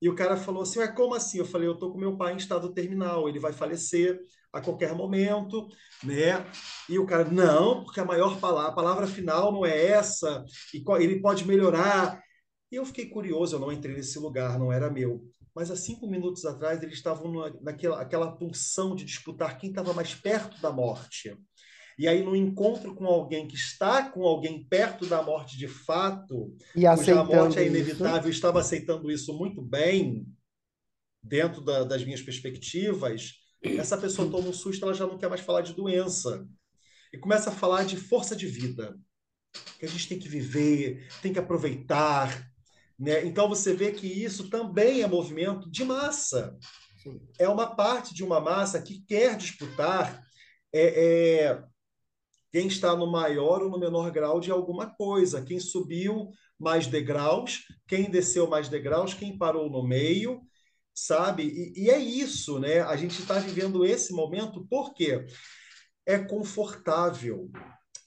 [SPEAKER 2] E o cara falou assim: Ué, como assim? Eu falei: Eu tô com meu pai em estado terminal, ele vai falecer a qualquer momento, né? E o cara: Não, porque a maior palavra, a palavra final não é essa, e ele pode melhorar. E eu fiquei curioso, eu não entrei nesse lugar, não era meu. Mas há cinco minutos atrás eles estavam naquela aquela pulsão de disputar quem estava mais perto da morte. E aí, no encontro com alguém que está com alguém perto da morte de fato,
[SPEAKER 3] e cuja a morte
[SPEAKER 2] é inevitável, isso. estava aceitando isso muito bem, dentro da, das minhas perspectivas, essa pessoa toma um susto, ela já não quer mais falar de doença. E começa a falar de força de vida. Que a gente tem que viver, tem que aproveitar. Né? Então você vê que isso também é movimento de massa. Sim. É uma parte de uma massa que quer disputar é, é, quem está no maior ou no menor grau de alguma coisa, quem subiu mais degraus, quem desceu mais degraus, quem parou no meio, sabe? E, e é isso, né? A gente está vivendo esse momento porque é confortável.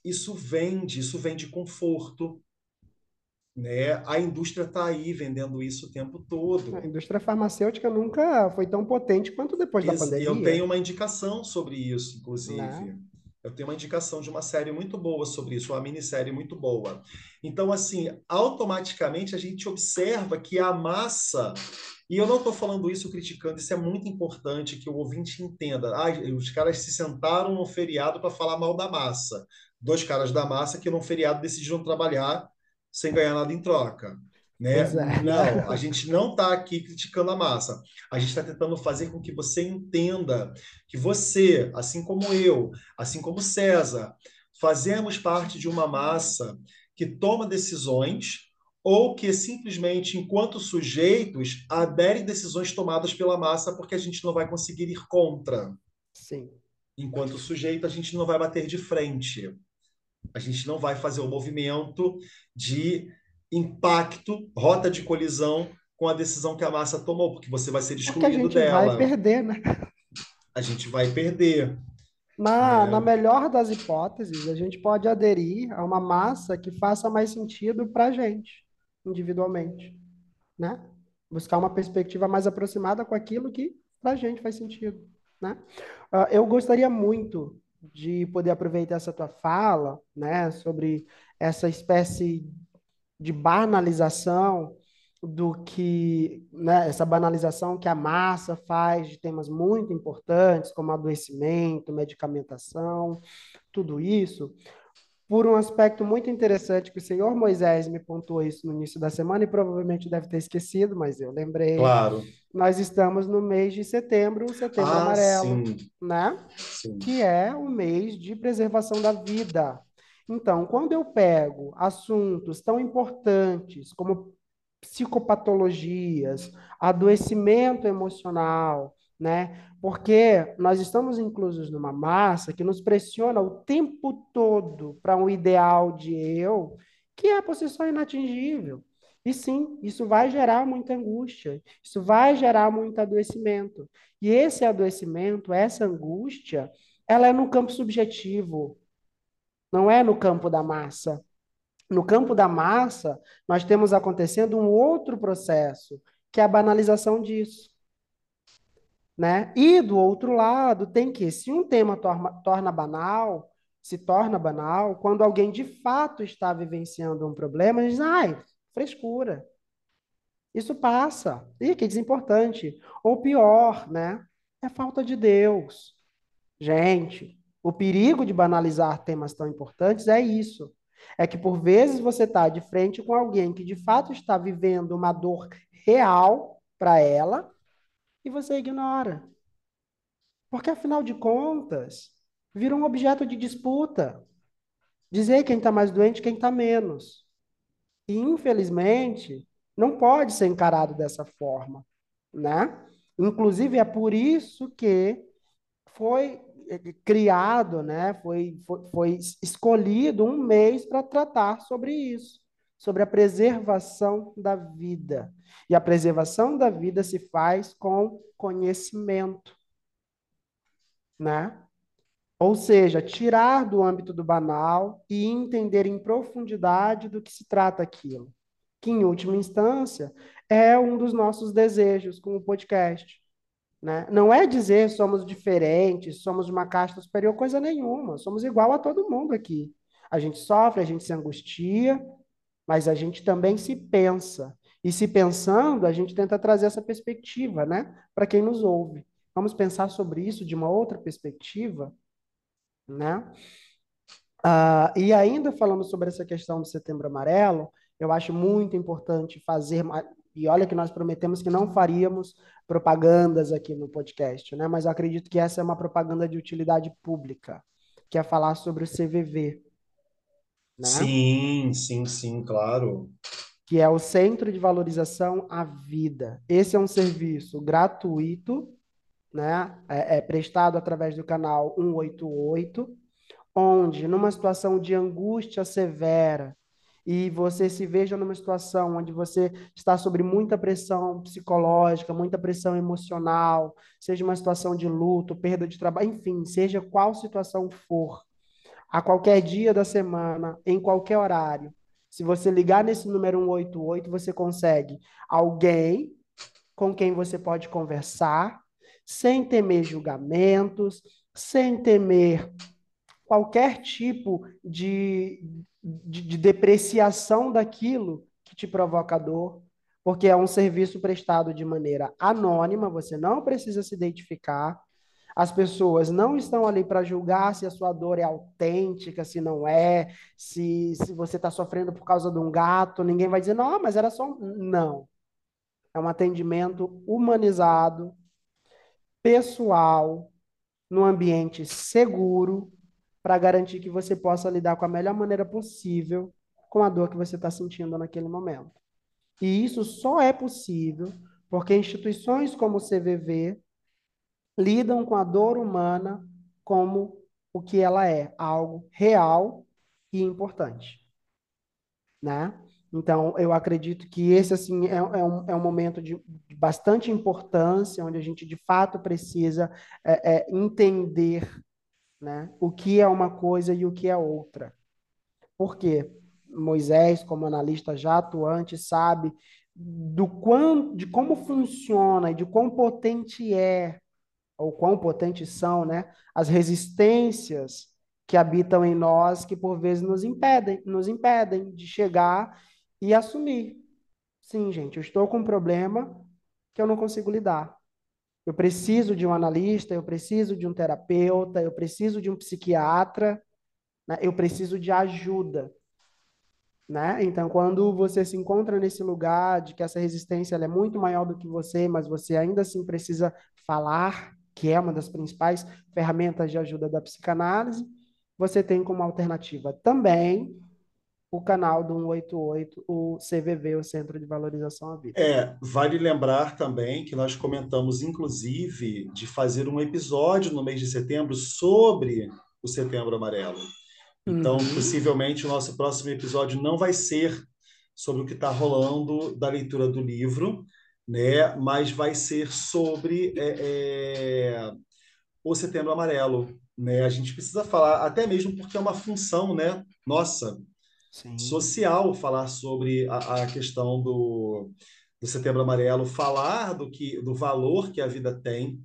[SPEAKER 2] Isso vende, isso vende conforto. Né? A indústria está aí vendendo isso o tempo todo.
[SPEAKER 3] A indústria farmacêutica nunca foi tão potente quanto depois da pandemia.
[SPEAKER 2] Eu tenho uma indicação sobre isso, inclusive. Né? Eu tenho uma indicação de uma série muito boa sobre isso, uma minissérie muito boa. Então, assim, automaticamente a gente observa que a massa. E eu não estou falando isso criticando, isso é muito importante que o ouvinte entenda. Ah, os caras se sentaram no feriado para falar mal da massa. Dois caras da massa que no feriado decidiram trabalhar sem ganhar nada em troca. Né? É. Não, <laughs> a gente não está aqui criticando a massa. A gente está tentando fazer com que você entenda que você, assim como eu, assim como César, fazemos parte de uma massa que toma decisões ou que simplesmente, enquanto sujeitos, aderem decisões tomadas pela massa porque a gente não vai conseguir ir contra.
[SPEAKER 3] Sim.
[SPEAKER 2] Enquanto sujeito, a gente não vai bater de frente. A gente não vai fazer o movimento de impacto, rota de colisão com a decisão que a massa tomou, porque você vai ser excluído
[SPEAKER 3] porque a gente
[SPEAKER 2] dela.
[SPEAKER 3] vai perder, né?
[SPEAKER 2] A gente vai perder.
[SPEAKER 3] Na, é. na melhor das hipóteses, a gente pode aderir a uma massa que faça mais sentido para a gente, individualmente, né? Buscar uma perspectiva mais aproximada com aquilo que para a gente faz sentido, né? Uh, eu gostaria muito de poder aproveitar essa tua fala, né, sobre essa espécie de banalização do que, né, essa banalização que a massa faz de temas muito importantes, como adoecimento, medicamentação, tudo isso, por um aspecto muito interessante que o senhor Moisés me pontuou isso no início da semana e provavelmente deve ter esquecido, mas eu lembrei.
[SPEAKER 2] Claro.
[SPEAKER 3] Nós estamos no mês de setembro, setembro ah, amarelo,
[SPEAKER 2] sim.
[SPEAKER 3] né?
[SPEAKER 2] Sim.
[SPEAKER 3] Que é o mês de preservação da vida. Então, quando eu pego assuntos tão importantes como psicopatologias, adoecimento emocional, né? Porque nós estamos inclusos numa massa que nos pressiona o tempo todo para um ideal de eu que é a posição inatingível. E sim, isso vai gerar muita angústia, isso vai gerar muito adoecimento. E esse adoecimento, essa angústia, ela é no campo subjetivo, não é no campo da massa. No campo da massa, nós temos acontecendo um outro processo, que é a banalização disso. Né? E do outro lado, tem que, se um tema torna, torna banal, se torna banal, quando alguém de fato está vivenciando um problema, diz, ai, frescura. Isso passa. E que desimportante. Ou pior, né? É falta de Deus. Gente, o perigo de banalizar temas tão importantes é isso. É que por vezes você está de frente com alguém que de fato está vivendo uma dor real para ela e você ignora. Porque afinal de contas, vira um objeto de disputa. Dizer quem está mais doente, quem está menos. E infelizmente, não pode ser encarado dessa forma, né? Inclusive é por isso que foi criado, né, foi, foi, foi escolhido um mês para tratar sobre isso, sobre a preservação da vida. E a preservação da vida se faz com conhecimento, né? Ou seja, tirar do âmbito do banal e entender em profundidade do que se trata aquilo. Que, em última instância, é um dos nossos desejos com o podcast. Né? Não é dizer somos diferentes, somos de uma casta superior, coisa nenhuma. Somos igual a todo mundo aqui. A gente sofre, a gente se angustia, mas a gente também se pensa. E se pensando, a gente tenta trazer essa perspectiva, né, para quem nos ouve. Vamos pensar sobre isso de uma outra perspectiva, né? Ah, e ainda falando sobre essa questão do Setembro Amarelo, eu acho muito importante fazer, e olha que nós prometemos que não faríamos propagandas aqui no podcast, né? Mas eu acredito que essa é uma propaganda de utilidade pública, que é falar sobre o CVV.
[SPEAKER 2] Né? Sim, sim, sim, claro.
[SPEAKER 3] Que é o Centro de Valorização à Vida. Esse é um serviço gratuito, né? É, é prestado através do canal 188, onde, numa situação de angústia severa, e você se veja numa situação onde você está sob muita pressão psicológica, muita pressão emocional, seja uma situação de luto, perda de trabalho, enfim, seja qual situação for, a qualquer dia da semana, em qualquer horário, se você ligar nesse número 188, você consegue alguém com quem você pode conversar, sem temer julgamentos, sem temer qualquer tipo de, de, de depreciação daquilo que te provoca dor, porque é um serviço prestado de maneira anônima, você não precisa se identificar. As pessoas não estão ali para julgar se a sua dor é autêntica, se não é, se, se você está sofrendo por causa de um gato. Ninguém vai dizer, não, mas era só. Não. É um atendimento humanizado, pessoal, num ambiente seguro, para garantir que você possa lidar com a melhor maneira possível com a dor que você está sentindo naquele momento. E isso só é possível porque instituições como o CVV lidam com a dor humana como o que ela é, algo real e importante. Né? Então, eu acredito que esse assim é, é, um, é um momento de, de, bastante importância, onde a gente de fato precisa é, é, entender né? O que é uma coisa e o que é outra. Por quê? Moisés, como analista já atuante, sabe do quão, de como funciona e de quão potente é, ou quão potentes são, né, as resistências que habitam em nós, que por vezes nos impedem, nos impedem de chegar e assumir. Sim, gente, eu estou com um problema que eu não consigo lidar. Eu preciso de um analista, eu preciso de um terapeuta, eu preciso de um psiquiatra, né? eu preciso de ajuda. Né? Então, quando você se encontra nesse lugar de que essa resistência é muito maior do que você, mas você ainda assim precisa falar, que é uma das principais ferramentas de ajuda da psicanálise, você tem como alternativa também o canal do 188, o CVV, o Centro de Valorização à Vida.
[SPEAKER 2] É, vale lembrar também que nós comentamos, inclusive, de fazer um episódio no mês de setembro sobre o Setembro Amarelo. Então, uhum. possivelmente, o nosso próximo episódio não vai ser sobre o que está rolando da leitura do livro, né? mas vai ser sobre é, é, o Setembro Amarelo. Né? A gente precisa falar, até mesmo porque é uma função né? nossa Sim. social falar sobre a, a questão do, do Setembro Amarelo, falar do que do valor que a vida tem,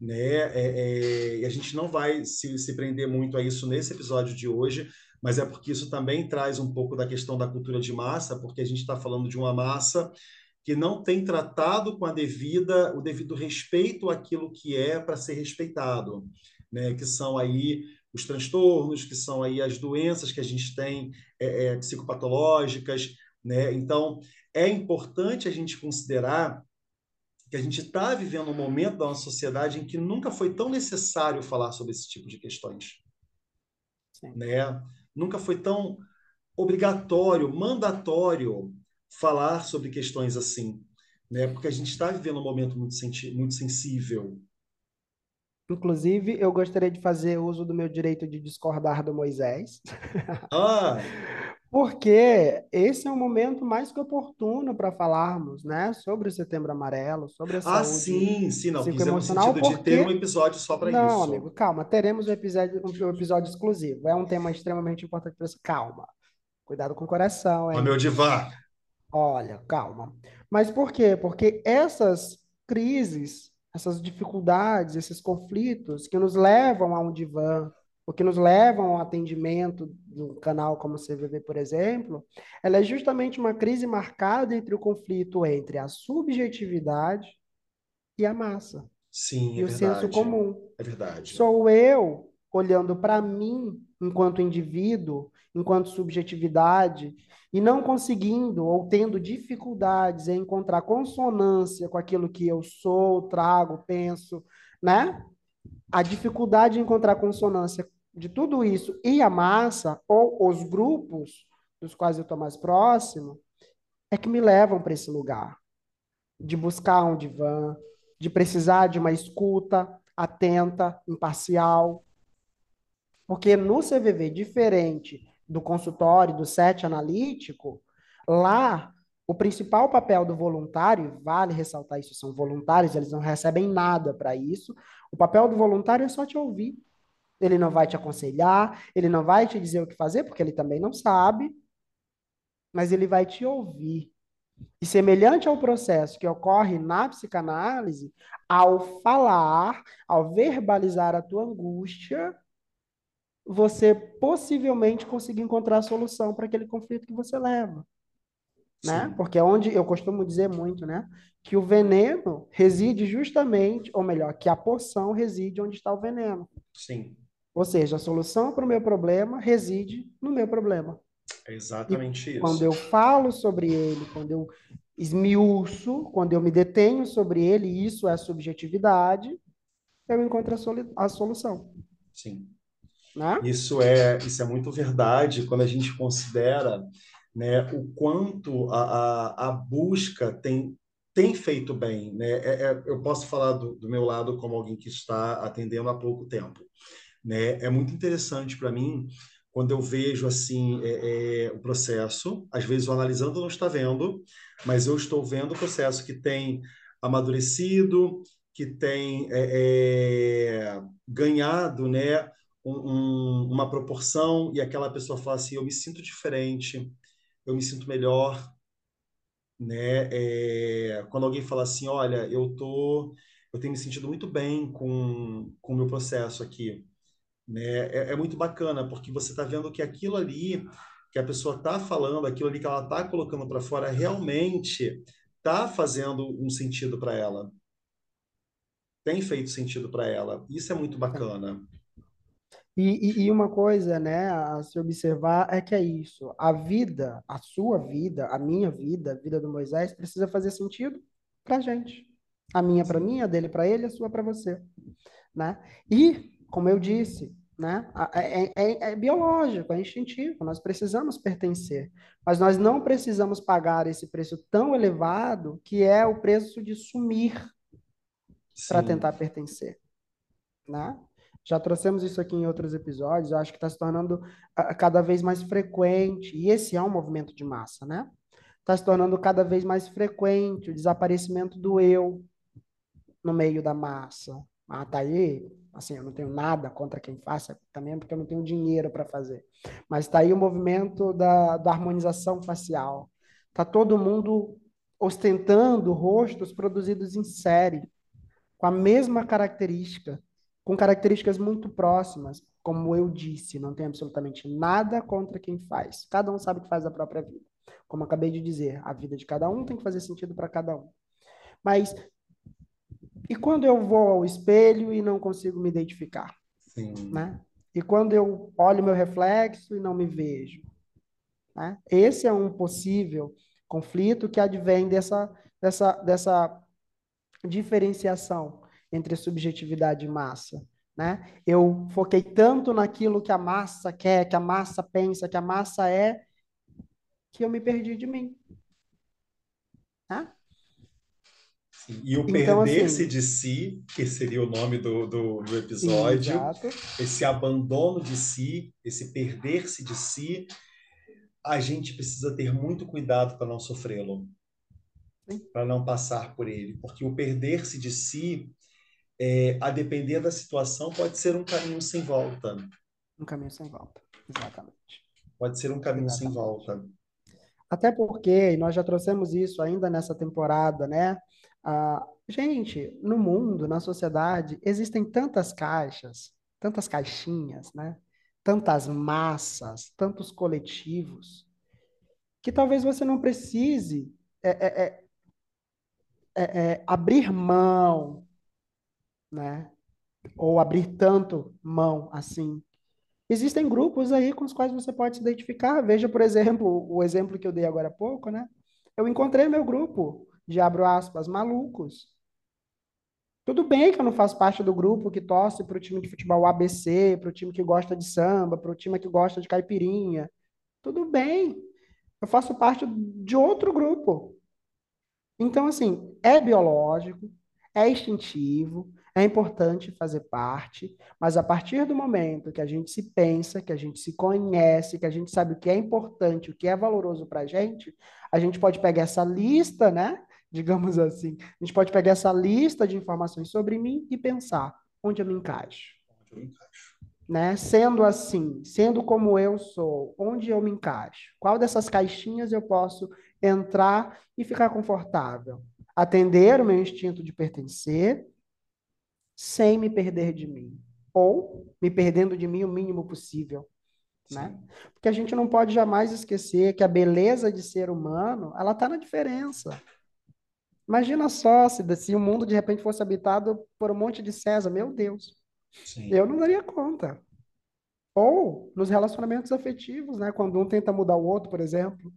[SPEAKER 2] né? É, é, e a gente não vai se, se prender muito a isso nesse episódio de hoje, mas é porque isso também traz um pouco da questão da cultura de massa, porque a gente está falando de uma massa que não tem tratado com a devida o devido respeito àquilo que é para ser respeitado, né? Que são aí os transtornos, que são aí as doenças que a gente tem é, é, psicopatológicas, né? Então, é importante a gente considerar que a gente está vivendo um momento da nossa sociedade em que nunca foi tão necessário falar sobre esse tipo de questões, Sim. né? Nunca foi tão obrigatório, mandatório falar sobre questões assim, né? Porque a gente está vivendo um momento muito, muito sensível,
[SPEAKER 3] Inclusive, eu gostaria de fazer uso do meu direito de discordar do Moisés.
[SPEAKER 2] Ah! <laughs>
[SPEAKER 3] Porque esse é o momento mais que oportuno para falarmos, né, sobre o Setembro Amarelo, sobre a
[SPEAKER 2] ah,
[SPEAKER 3] saúde
[SPEAKER 2] sim, sim, não, fizemos sentido porque... de ter um episódio só para isso.
[SPEAKER 3] Não, amigo, calma, teremos um episódio, um episódio exclusivo. É um tema extremamente importante para você. Calma, cuidado com o coração, hein?
[SPEAKER 2] Ó, meu divã.
[SPEAKER 3] Olha, calma. Mas por quê? Porque essas crises, essas dificuldades, esses conflitos que nos levam a um divã, ou que nos levam ao atendimento no canal como o CVV, por exemplo, ela é justamente uma crise marcada entre o conflito entre a subjetividade e a massa,
[SPEAKER 2] Sim,
[SPEAKER 3] e
[SPEAKER 2] é
[SPEAKER 3] o senso
[SPEAKER 2] verdade.
[SPEAKER 3] comum.
[SPEAKER 2] É verdade.
[SPEAKER 3] Sou eu olhando para mim enquanto indivíduo, enquanto subjetividade, e não conseguindo ou tendo dificuldades em encontrar consonância com aquilo que eu sou, trago, penso, né? A dificuldade de encontrar consonância de tudo isso e a massa, ou os grupos dos quais eu estou mais próximo, é que me levam para esse lugar de buscar um divã, de precisar de uma escuta atenta, imparcial. Porque no CVV, diferente do consultório, do set analítico, lá o principal papel do voluntário, vale ressaltar isso, são voluntários, eles não recebem nada para isso. O papel do voluntário é só te ouvir. Ele não vai te aconselhar, ele não vai te dizer o que fazer, porque ele também não sabe, mas ele vai te ouvir. E semelhante ao processo que ocorre na psicanálise, ao falar, ao verbalizar a tua angústia, você possivelmente conseguir encontrar a solução para aquele conflito que você leva. Né? Porque é onde eu costumo dizer muito, né? Que o veneno reside justamente, ou melhor, que a poção reside onde está o veneno.
[SPEAKER 2] Sim.
[SPEAKER 3] Ou seja, a solução para o meu problema reside no meu problema.
[SPEAKER 2] É exatamente
[SPEAKER 3] e
[SPEAKER 2] isso.
[SPEAKER 3] Quando eu falo sobre ele, quando eu esmiuço, quando eu me detenho sobre ele, isso é subjetividade, eu encontro a, a solução.
[SPEAKER 2] Sim.
[SPEAKER 3] Né?
[SPEAKER 2] Isso é isso é muito verdade quando a gente considera né, o quanto a, a, a busca tem tem feito bem, né? É, é, eu posso falar do, do, meu lado como alguém que está atendendo há pouco tempo, né? É muito interessante para mim quando eu vejo assim é, é, o processo, às vezes o analisando não está vendo, mas eu estou vendo o processo que tem amadurecido, que tem é, é ganhado, né, um, um, uma proporção e aquela pessoa fala assim, eu me sinto diferente, eu me sinto melhor, né? É, quando alguém fala assim, olha, eu tô, eu tenho me sentido muito bem com com o meu processo aqui né? É, é muito bacana, porque você está vendo que aquilo ali que a pessoa está falando, aquilo ali que ela está colocando para fora, realmente está fazendo um sentido para ela. Tem feito sentido para ela. Isso é muito bacana.
[SPEAKER 3] E, e, e, uma coisa, né, a se observar é que é isso. A vida, a sua vida, a minha vida, a vida do Moisés, precisa fazer sentido para a gente. A minha para mim, a dele para ele, a sua para você. Né? E, como eu disse, né? É, é, é, é, biológico, é instintivo, nós precisamos pertencer, mas nós não precisamos pagar esse preço tão elevado que é o preço de sumir para tentar pertencer, né? Já trouxemos isso aqui em outros episódios, eu acho que está se tornando cada vez mais frequente, e esse é um movimento de massa, né? Está se tornando cada vez mais frequente o desaparecimento do eu no meio da massa. Ah, tá aí, Assim, eu não tenho nada contra quem faça também, porque eu não tenho dinheiro para fazer. Mas está aí o movimento da, da harmonização facial. Está todo mundo ostentando rostos produzidos em série, com a mesma característica, com características muito próximas. Como eu disse, não tem absolutamente nada contra quem faz. Cada um sabe o que faz da própria vida. Como acabei de dizer, a vida de cada um tem que fazer sentido para cada um. Mas e quando eu vou ao espelho e não consigo me identificar?
[SPEAKER 2] Sim.
[SPEAKER 3] Né? E quando eu olho meu reflexo e não me vejo? Né? Esse é um possível conflito que advém dessa, dessa, dessa diferenciação entre subjetividade e massa. Né? Eu foquei tanto naquilo que a massa quer, que a massa pensa, que a massa é, que eu me perdi de mim. Né?
[SPEAKER 2] E o então, perder-se assim, de si, que seria o nome do, do, do episódio, sim, esse abandono de si, esse perder-se de si, a gente precisa ter muito cuidado para não sofrê-lo, para não passar por ele, porque o perder-se de si, é, a depender da situação, pode ser um caminho sem volta.
[SPEAKER 3] Um caminho sem volta, exatamente.
[SPEAKER 2] Pode ser um caminho exatamente. sem volta.
[SPEAKER 3] Até porque, e nós já trouxemos isso ainda nessa temporada, né? Ah, gente, no mundo, na sociedade, existem tantas caixas, tantas caixinhas, né? Tantas massas, tantos coletivos, que talvez você não precise é, é, é, é, é abrir mão, né? Ou abrir tanto mão assim Existem grupos aí com os quais você pode se identificar. Veja, por exemplo, o exemplo que eu dei agora há pouco, né? Eu encontrei meu grupo de, abro aspas, malucos. Tudo bem que eu não faço parte do grupo que torce para o time de futebol ABC, para o time que gosta de samba, para o time que gosta de caipirinha. Tudo bem. Eu faço parte de outro grupo. Então, assim, é biológico, é instintivo, é importante fazer parte, mas a partir do momento que a gente se pensa, que a gente se conhece, que a gente sabe o que é importante, o que é valoroso para a gente, a gente pode pegar essa lista, né? <laughs> Digamos assim, a gente pode pegar essa lista de informações sobre mim e pensar onde eu me encaixo. Onde eu me encaixo. Né? Sendo assim, sendo como eu sou, onde eu me encaixo? Qual dessas caixinhas eu posso entrar e ficar confortável? Atender o meu instinto de pertencer, sem me perder de mim. Ou me perdendo de mim o mínimo possível. Né? Porque a gente não pode jamais esquecer que a beleza de ser humano, ela está na diferença. Imagina só se, se o mundo de repente fosse habitado por um monte de César, meu Deus. Sim. Eu não daria conta. Ou nos relacionamentos afetivos, né? Quando um tenta mudar o outro, por exemplo.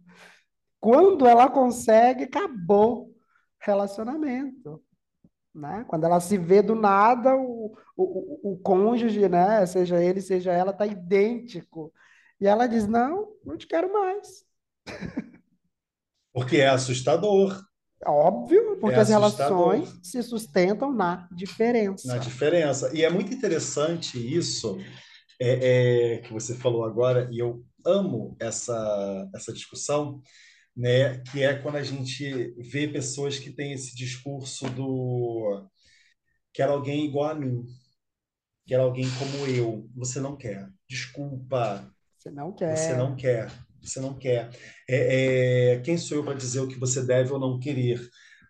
[SPEAKER 3] Quando ela consegue, acabou relacionamento né? Quando ela se vê do nada, o, o, o cônjuge, né? Seja ele, seja ela, tá idêntico. E ela diz: Não, não te quero mais. <laughs>
[SPEAKER 2] Porque é assustador.
[SPEAKER 3] Óbvio, porque é as relações se sustentam na diferença.
[SPEAKER 2] Na diferença. E é muito interessante isso é, é, que você falou agora, e eu amo essa, essa discussão, né? Que é quando a gente vê pessoas que têm esse discurso do quero alguém igual a mim, quero alguém como eu. Você não quer. Desculpa.
[SPEAKER 3] Você não quer.
[SPEAKER 2] Você não quer. Você não quer. É, é... Quem sou eu para dizer o que você deve ou não querer?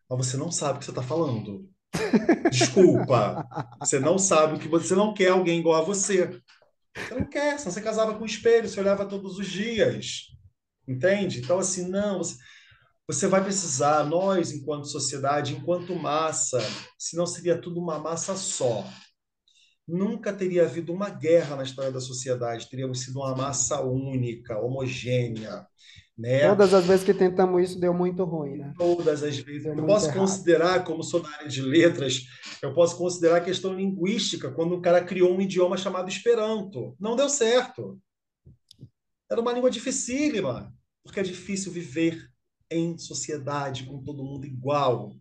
[SPEAKER 2] Mas você não sabe o que você está falando. Desculpa. Você não sabe o que você não quer alguém igual a você. Você não quer, senão você casava com o espelho, você olhava todos os dias. Entende? Então, assim, não, você, você vai precisar, nós, enquanto sociedade, enquanto massa, senão seria tudo uma massa só. Nunca teria havido uma guerra na história da sociedade, teríamos sido uma massa única, homogênea. Né?
[SPEAKER 3] Todas as vezes que tentamos isso deu muito ruim, né?
[SPEAKER 2] Todas as vezes. Deu eu posso errado. considerar, como sou da área de letras, eu posso considerar a questão linguística, quando o cara criou um idioma chamado Esperanto. Não deu certo. Era uma língua dificílima, porque é difícil viver em sociedade com todo mundo igual.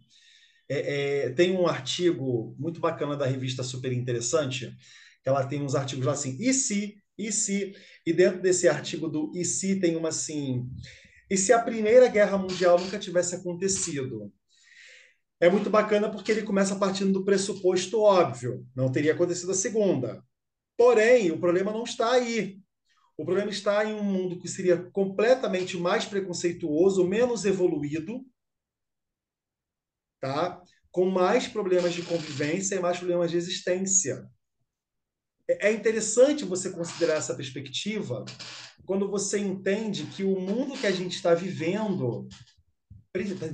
[SPEAKER 2] É, é, tem um artigo muito bacana da revista Super Interessante, ela tem uns artigos lá assim, e se, e se, e dentro desse artigo do e se tem uma assim, e se a Primeira Guerra Mundial nunca tivesse acontecido? É muito bacana porque ele começa partindo do pressuposto óbvio, não teria acontecido a Segunda. Porém, o problema não está aí. O problema está em um mundo que seria completamente mais preconceituoso, menos evoluído, tá? com mais problemas de convivência e mais problemas de existência. É, é interessante você considerar essa perspectiva quando você entende que o mundo que a gente está vivendo,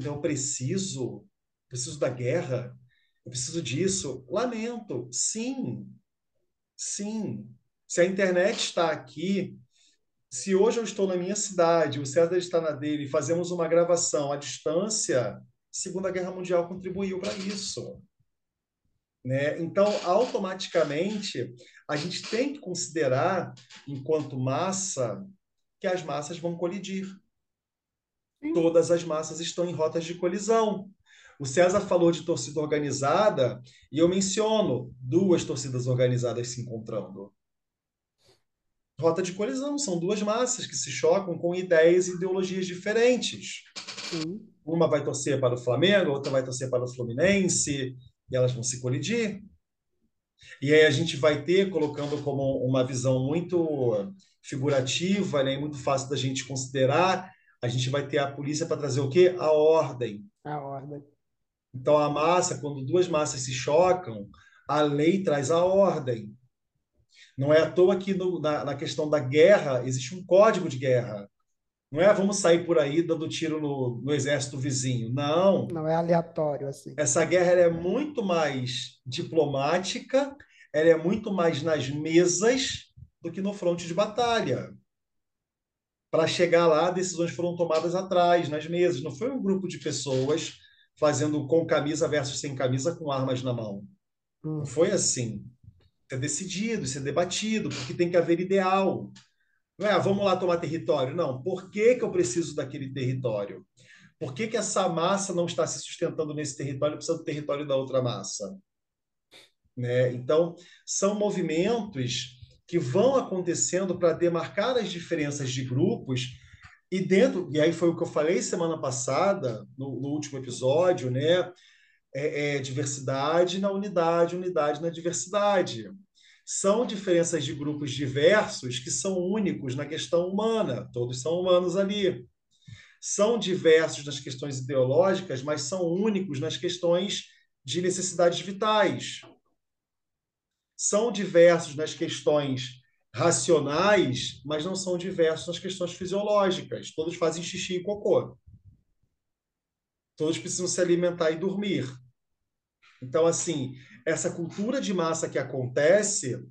[SPEAKER 2] eu preciso, preciso da guerra, eu preciso disso. Lamento, sim, sim. Se a internet está aqui, se hoje eu estou na minha cidade, o César está na dele, fazemos uma gravação à distância, Segunda Guerra Mundial contribuiu para isso. Né? Então, automaticamente, a gente tem que considerar, enquanto massa, que as massas vão colidir. Sim. Todas as massas estão em rotas de colisão. O César falou de torcida organizada e eu menciono duas torcidas organizadas se encontrando. Rota de colisão são duas massas que se chocam com ideias e ideologias diferentes. Sim. Uma vai torcer para o Flamengo, outra vai torcer para o Fluminense, e elas vão se colidir. E aí a gente vai ter, colocando como uma visão muito figurativa, né, muito fácil da gente considerar, a gente vai ter a polícia para trazer o quê? A ordem.
[SPEAKER 3] A ordem.
[SPEAKER 2] Então, a massa, quando duas massas se chocam, a lei traz a ordem. Não é à toa que no, na, na, questão da guerra existe um código de guerra. Não é vamos sair por aí dando tiro no, no exército vizinho. Não.
[SPEAKER 3] Não é aleatório assim.
[SPEAKER 2] Essa guerra é muito mais diplomática, ela é muito mais nas mesas do que no fronte de batalha. Para chegar lá, decisões foram tomadas atrás, nas mesas. Não foi um grupo de pessoas fazendo com camisa versus sem camisa com armas na mão. Hum. Não foi assim. É decidido, isso é debatido, porque tem que haver ideal. Não é, ah, vamos lá tomar território. Não, por que, que eu preciso daquele território? Por que, que essa massa não está se sustentando nesse território precisa do território da outra massa? Né? Então, são movimentos que vão acontecendo para demarcar as diferenças de grupos e dentro, e aí foi o que eu falei semana passada, no, no último episódio, né? É, é, diversidade na unidade, unidade na diversidade são diferenças de grupos diversos que são únicos na questão humana, todos são humanos ali. São diversos nas questões ideológicas, mas são únicos nas questões de necessidades vitais. São diversos nas questões racionais, mas não são diversos nas questões fisiológicas. Todos fazem xixi e cocô. Todos precisam se alimentar e dormir. Então, assim, essa cultura de massa que acontece,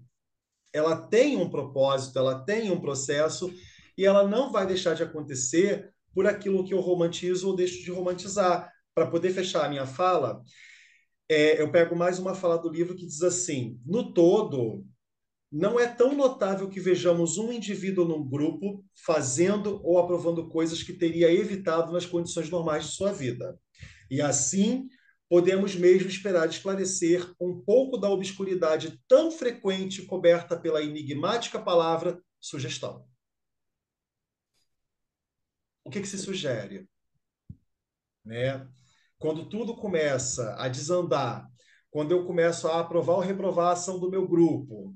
[SPEAKER 2] ela tem um propósito, ela tem um processo e ela não vai deixar de acontecer por aquilo que eu romantizo ou deixo de romantizar. Para poder fechar a minha fala, é, eu pego mais uma fala do livro que diz assim: no todo, não é tão notável que vejamos um indivíduo num grupo fazendo ou aprovando coisas que teria evitado nas condições normais de sua vida. E assim, podemos mesmo esperar esclarecer um pouco da obscuridade tão frequente coberta pela enigmática palavra sugestão. O que, que se sugere? Né? Quando tudo começa a desandar, quando eu começo a aprovar ou reprovar a ação do meu grupo,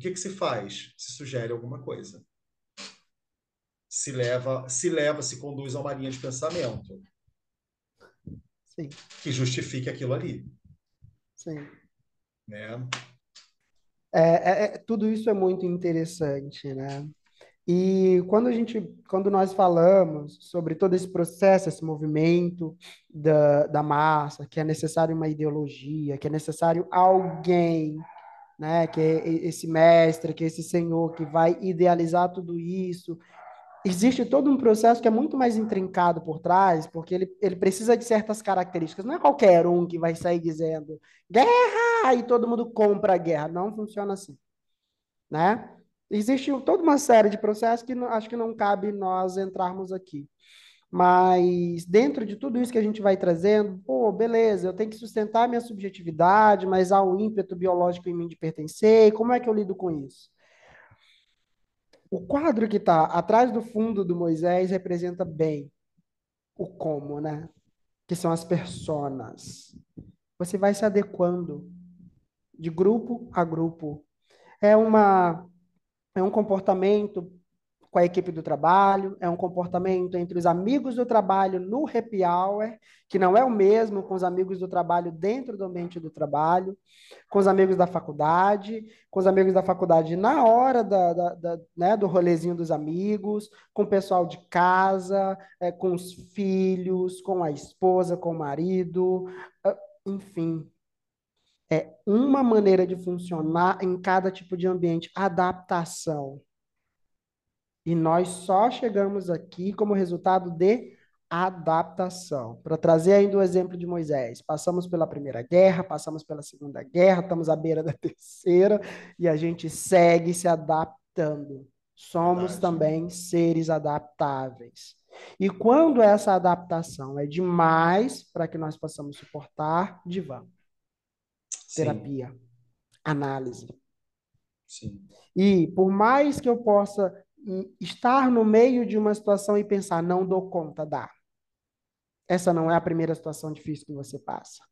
[SPEAKER 2] o que, que se faz? Se sugere alguma coisa. Se leva, se leva, se conduz a uma linha de pensamento.
[SPEAKER 3] Sim.
[SPEAKER 2] que justifique aquilo ali.
[SPEAKER 3] Sim.
[SPEAKER 2] Né?
[SPEAKER 3] É, é, é, tudo isso é muito interessante, né? E quando a gente, quando nós falamos sobre todo esse processo, esse movimento da, da massa, que é necessário uma ideologia, que é necessário alguém, né, que é esse mestre, que é esse senhor que vai idealizar tudo isso, existe todo um processo que é muito mais intrincado por trás, porque ele, ele precisa de certas características. Não é qualquer um que vai sair dizendo guerra e todo mundo compra a guerra. Não funciona assim. Né? Existe toda uma série de processos que não, acho que não cabe nós entrarmos aqui. Mas dentro de tudo isso que a gente vai trazendo, pô, beleza, eu tenho que sustentar minha subjetividade, mas há um ímpeto biológico em mim de pertencer, e como é que eu lido com isso? O quadro que está atrás do fundo do Moisés representa bem o como, né? Que são as personas. Você vai se adequando de grupo a grupo. É uma é um comportamento com a equipe do trabalho, é um comportamento entre os amigos do trabalho no happy hour, que não é o mesmo com os amigos do trabalho dentro do ambiente do trabalho, com os amigos da faculdade, com os amigos da faculdade na hora da, da, da né, do rolezinho dos amigos, com o pessoal de casa, é, com os filhos, com a esposa, com o marido, ah, enfim. É uma maneira de funcionar em cada tipo de ambiente, adaptação. E nós só chegamos aqui como resultado de adaptação. Para trazer ainda o exemplo de Moisés, passamos pela primeira guerra, passamos pela segunda guerra, estamos à beira da <laughs> terceira e a gente segue se adaptando. Somos Verdade. também seres adaptáveis. E quando essa adaptação é demais para que nós possamos suportar, divã. Terapia, análise.
[SPEAKER 2] Sim.
[SPEAKER 3] E por mais que eu possa estar no meio de uma situação e pensar, não dou conta, dá. Essa não é a primeira situação difícil que você passa.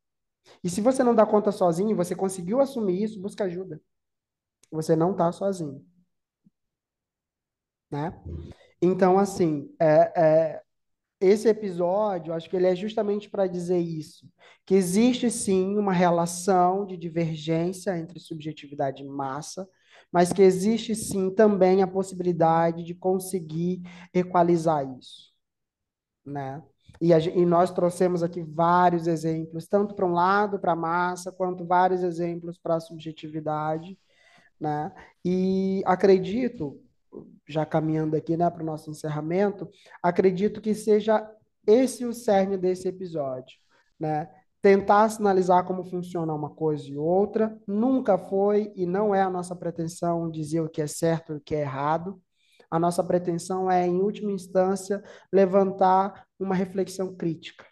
[SPEAKER 3] E se você não dá conta sozinho, você conseguiu assumir isso, busca ajuda. Você não está sozinho. Né? Então, assim, é, é, esse episódio, acho que ele é justamente para dizer isso, que existe sim uma relação de divergência entre subjetividade e massa, mas que existe sim também a possibilidade de conseguir equalizar isso, né? E, a, e nós trouxemos aqui vários exemplos, tanto para um lado, para a massa, quanto vários exemplos para a subjetividade, né? E acredito, já caminhando aqui né, para o nosso encerramento, acredito que seja esse o cerne desse episódio, né? Tentar sinalizar como funciona uma coisa e outra, nunca foi e não é a nossa pretensão dizer o que é certo e o que é errado. A nossa pretensão é, em última instância, levantar uma reflexão crítica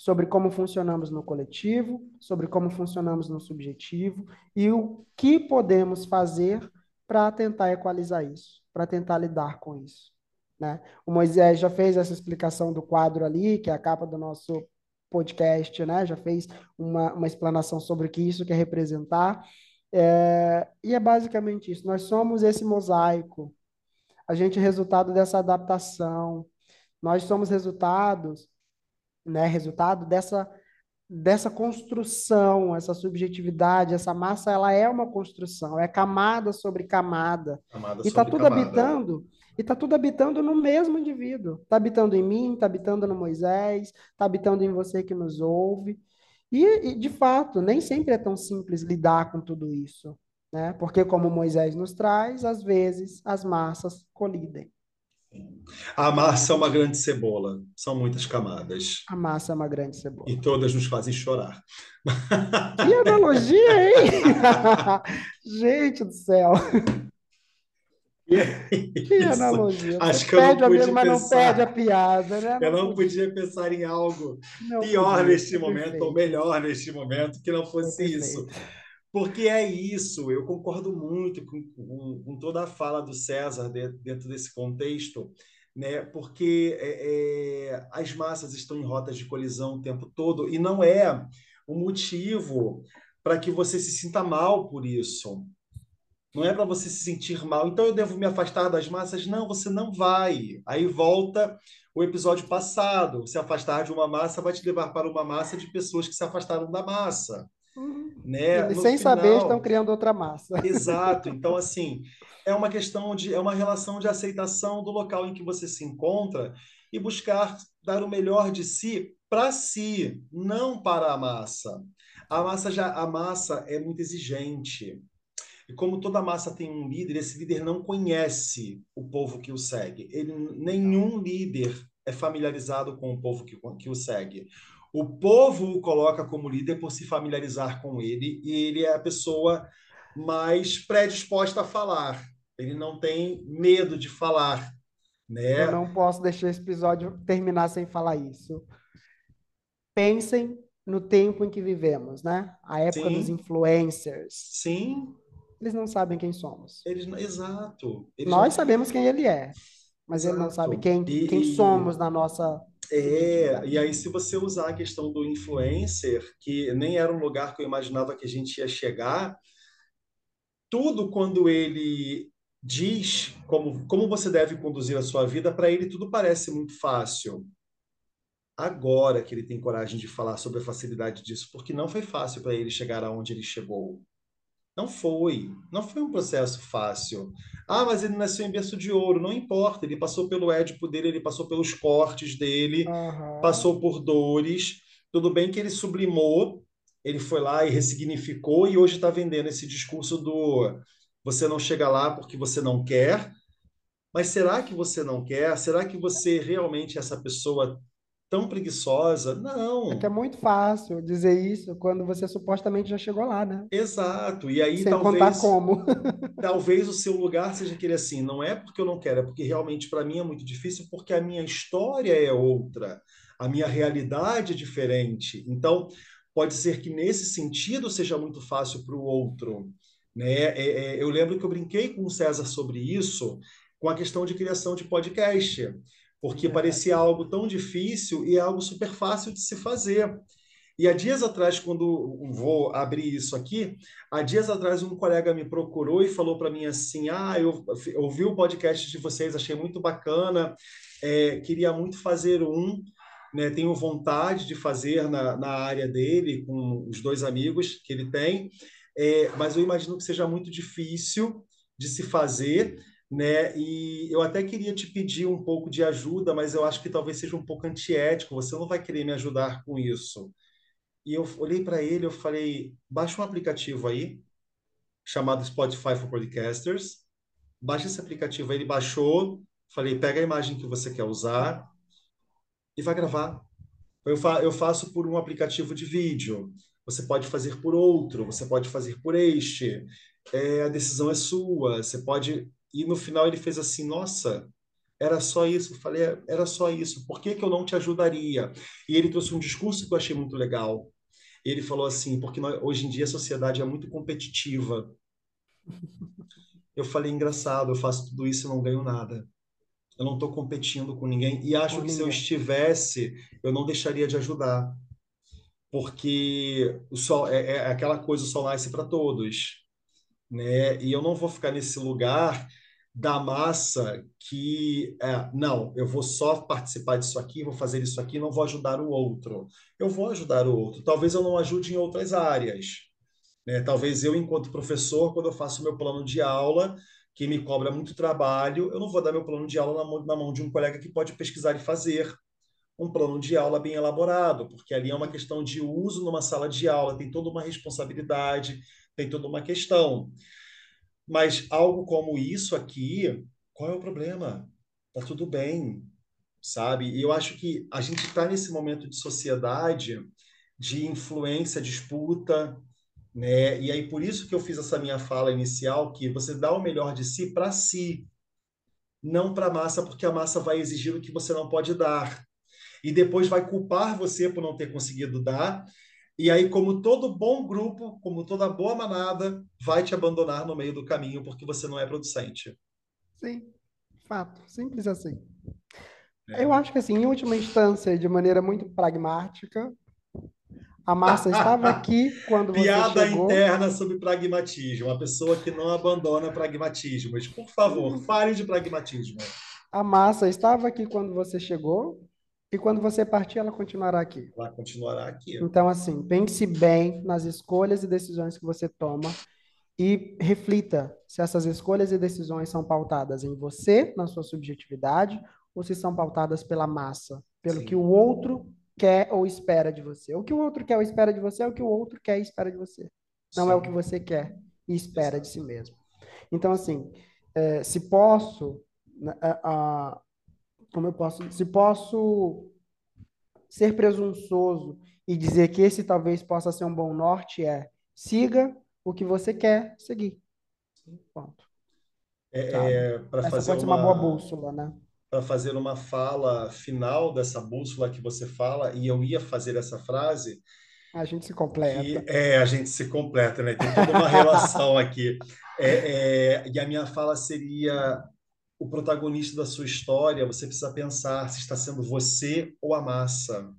[SPEAKER 3] sobre como funcionamos no coletivo, sobre como funcionamos no subjetivo e o que podemos fazer para tentar equalizar isso, para tentar lidar com isso. Né? O Moisés já fez essa explicação do quadro ali, que é a capa do nosso podcast, né? já fez uma, uma explanação sobre o que isso quer representar. É, e é basicamente isso. Nós somos esse mosaico. A gente é resultado dessa adaptação. Nós somos resultados, né? Resultado dessa dessa construção, essa subjetividade, essa massa, ela é uma construção, é camada sobre camada. camada e está tudo camada. habitando, e está tudo habitando no mesmo indivíduo. Está habitando em mim, está habitando no Moisés, está habitando em você que nos ouve. E, e, de fato, nem sempre é tão simples lidar com tudo isso, né? Porque, como Moisés nos traz, às vezes as massas colidem.
[SPEAKER 2] A massa é uma grande cebola, são muitas camadas.
[SPEAKER 3] A massa é uma grande cebola.
[SPEAKER 2] E todas nos fazem chorar.
[SPEAKER 3] Que analogia, hein? <laughs> <laughs> Gente do céu. <laughs> Que analogia.
[SPEAKER 2] Acho que eu não amigo,
[SPEAKER 3] mas não perde a piada, né?
[SPEAKER 2] Eu não podia pensar em algo não pior podia, neste momento, perfeito. ou melhor neste momento, que não fosse isso. Porque é isso, eu concordo muito com, com, com toda a fala do César dentro desse contexto, né? porque é, é, as massas estão em rotas de colisão o tempo todo e não é o motivo para que você se sinta mal por isso. Não é para você se sentir mal. Então eu devo me afastar das massas? Não, você não vai. Aí volta o episódio passado. Se afastar de uma massa vai te levar para uma massa de pessoas que se afastaram da massa.
[SPEAKER 3] Uhum. Né? sem final, saber, estão criando outra massa.
[SPEAKER 2] Exato. <laughs> Então, assim, é uma questão de, é uma relação de aceitação do local em que você se encontra e buscar dar o melhor de si para si, não para a massa. A massa já, a massa é muito exigente. E como toda massa tem um líder, esse líder não conhece o povo que o segue. Ele, nenhum líder é familiarizado com o povo que, que o segue. O povo o coloca como líder por se familiarizar com ele e ele é a pessoa mais predisposta a falar. Ele não tem medo de falar, né?
[SPEAKER 3] Eu não posso deixar esse episódio terminar sem falar isso. Pensem no tempo em que vivemos, né? A época Sim. dos influencers.
[SPEAKER 2] Sim.
[SPEAKER 3] Eles não sabem quem somos.
[SPEAKER 2] Eles, exato.
[SPEAKER 3] Eles Nós sabemos quem ele é, mas exato. ele não sabe quem, e, quem somos na nossa
[SPEAKER 2] é, e aí se você usar a questão do influencer, que nem era um lugar que eu imaginava que a gente ia chegar, tudo quando ele diz como, como você deve conduzir a sua vida, para ele tudo parece muito fácil. Agora que ele tem coragem de falar sobre a facilidade disso, porque não foi fácil para ele chegar aonde ele chegou. Não foi. Não foi um processo fácil. Ah, mas ele nasceu em berço de ouro. Não importa. Ele passou pelo édipo dele, ele passou pelos cortes dele, uhum. passou por dores. Tudo bem que ele sublimou, ele foi lá e ressignificou, e hoje está vendendo esse discurso do você não chega lá porque você não quer. Mas será que você não quer? Será que você realmente é essa pessoa tão preguiçosa. Não.
[SPEAKER 3] É que é muito fácil dizer isso quando você supostamente já chegou lá, né?
[SPEAKER 2] Exato. E aí
[SPEAKER 3] Sem
[SPEAKER 2] talvez
[SPEAKER 3] contar como. <laughs>
[SPEAKER 2] talvez o seu lugar seja aquele assim, não é porque eu não quero, é porque realmente para mim é muito difícil porque a minha história é outra, a minha realidade é diferente. Então, pode ser que nesse sentido seja muito fácil para o outro, né? É, é, eu lembro que eu brinquei com o César sobre isso, com a questão de criação de podcast porque parecia algo tão difícil e é algo super fácil de se fazer. E há dias atrás, quando vou abrir isso aqui, há dias atrás um colega me procurou e falou para mim assim: Ah, eu ouvi o podcast de vocês, achei muito bacana, é, queria muito fazer um, né, tenho vontade de fazer na, na área dele, com os dois amigos que ele tem, é, mas eu imagino que seja muito difícil de se fazer né? E eu até queria te pedir um pouco de ajuda, mas eu acho que talvez seja um pouco antiético. Você não vai querer me ajudar com isso. E eu olhei para ele, eu falei: baixa um aplicativo aí chamado Spotify for Podcasters. Baixa esse aplicativo aí. Ele baixou. Falei: pega a imagem que você quer usar e vai gravar. Eu, fa eu faço por um aplicativo de vídeo. Você pode fazer por outro. Você pode fazer por este. É, a decisão é sua. Você pode e no final ele fez assim: Nossa, era só isso. Eu falei: é, Era só isso. Por que, que eu não te ajudaria? E ele trouxe um discurso que eu achei muito legal. Ele falou assim: Porque nós, hoje em dia a sociedade é muito competitiva. Eu falei: Engraçado, eu faço tudo isso e não ganho nada. Eu não estou competindo com ninguém. E acho que se eu estivesse, eu não deixaria de ajudar. Porque o sol é, é aquela coisa, o sol nasce para todos. Né? E eu não vou ficar nesse lugar da massa que é, não, eu vou só participar disso aqui, vou fazer isso aqui, não vou ajudar o outro. Eu vou ajudar o outro. Talvez eu não ajude em outras áreas. Né? Talvez eu, enquanto professor, quando eu faço meu plano de aula, que me cobra muito trabalho, eu não vou dar meu plano de aula na mão, na mão de um colega que pode pesquisar e fazer um plano de aula bem elaborado, porque ali é uma questão de uso numa sala de aula, tem toda uma responsabilidade, tem toda uma questão. Mas algo como isso aqui, qual é o problema? Tá tudo bem, sabe? E eu acho que a gente está nesse momento de sociedade de influência, disputa, né? E aí por isso que eu fiz essa minha fala inicial, que você dá o melhor de si para si, não para a massa, porque a massa vai exigir o que você não pode dar. E depois vai culpar você por não ter conseguido dar, e aí, como todo bom grupo, como toda boa manada, vai te abandonar no meio do caminho porque você não é producente.
[SPEAKER 3] Sim, fato. Simples assim. É. Eu acho que, assim, em última instância, de maneira muito pragmática, a massa <laughs> estava aqui quando você
[SPEAKER 2] Piada
[SPEAKER 3] chegou.
[SPEAKER 2] interna sobre pragmatismo. Uma pessoa que não abandona pragmatismos. Por favor, fale de pragmatismo.
[SPEAKER 3] A massa estava aqui quando você chegou, e quando você partir, ela continuará aqui.
[SPEAKER 2] Ela continuará aqui.
[SPEAKER 3] Então, assim, pense bem nas escolhas e decisões que você toma e reflita se essas escolhas e decisões são pautadas em você, na sua subjetividade, ou se são pautadas pela massa, pelo Sim. que o outro quer ou espera de você. O que o outro quer ou espera de você é o que o outro quer e espera de você. Não Sim. é o que você quer e espera Exato. de si mesmo. Então, assim, é, se posso, né, como eu posso, se posso ser presunçoso e dizer que esse talvez possa ser um bom norte é siga o que você quer seguir. Ponto.
[SPEAKER 2] É, é para fazer
[SPEAKER 3] uma, uma boa bússola, né?
[SPEAKER 2] Para fazer uma fala final dessa bússola que você fala, e eu ia fazer essa frase.
[SPEAKER 3] A gente se completa.
[SPEAKER 2] É, a gente se completa, né? Tem toda uma relação <laughs> aqui. É, é, e a minha fala seria o protagonista da sua história, você precisa pensar se está sendo você ou a massa.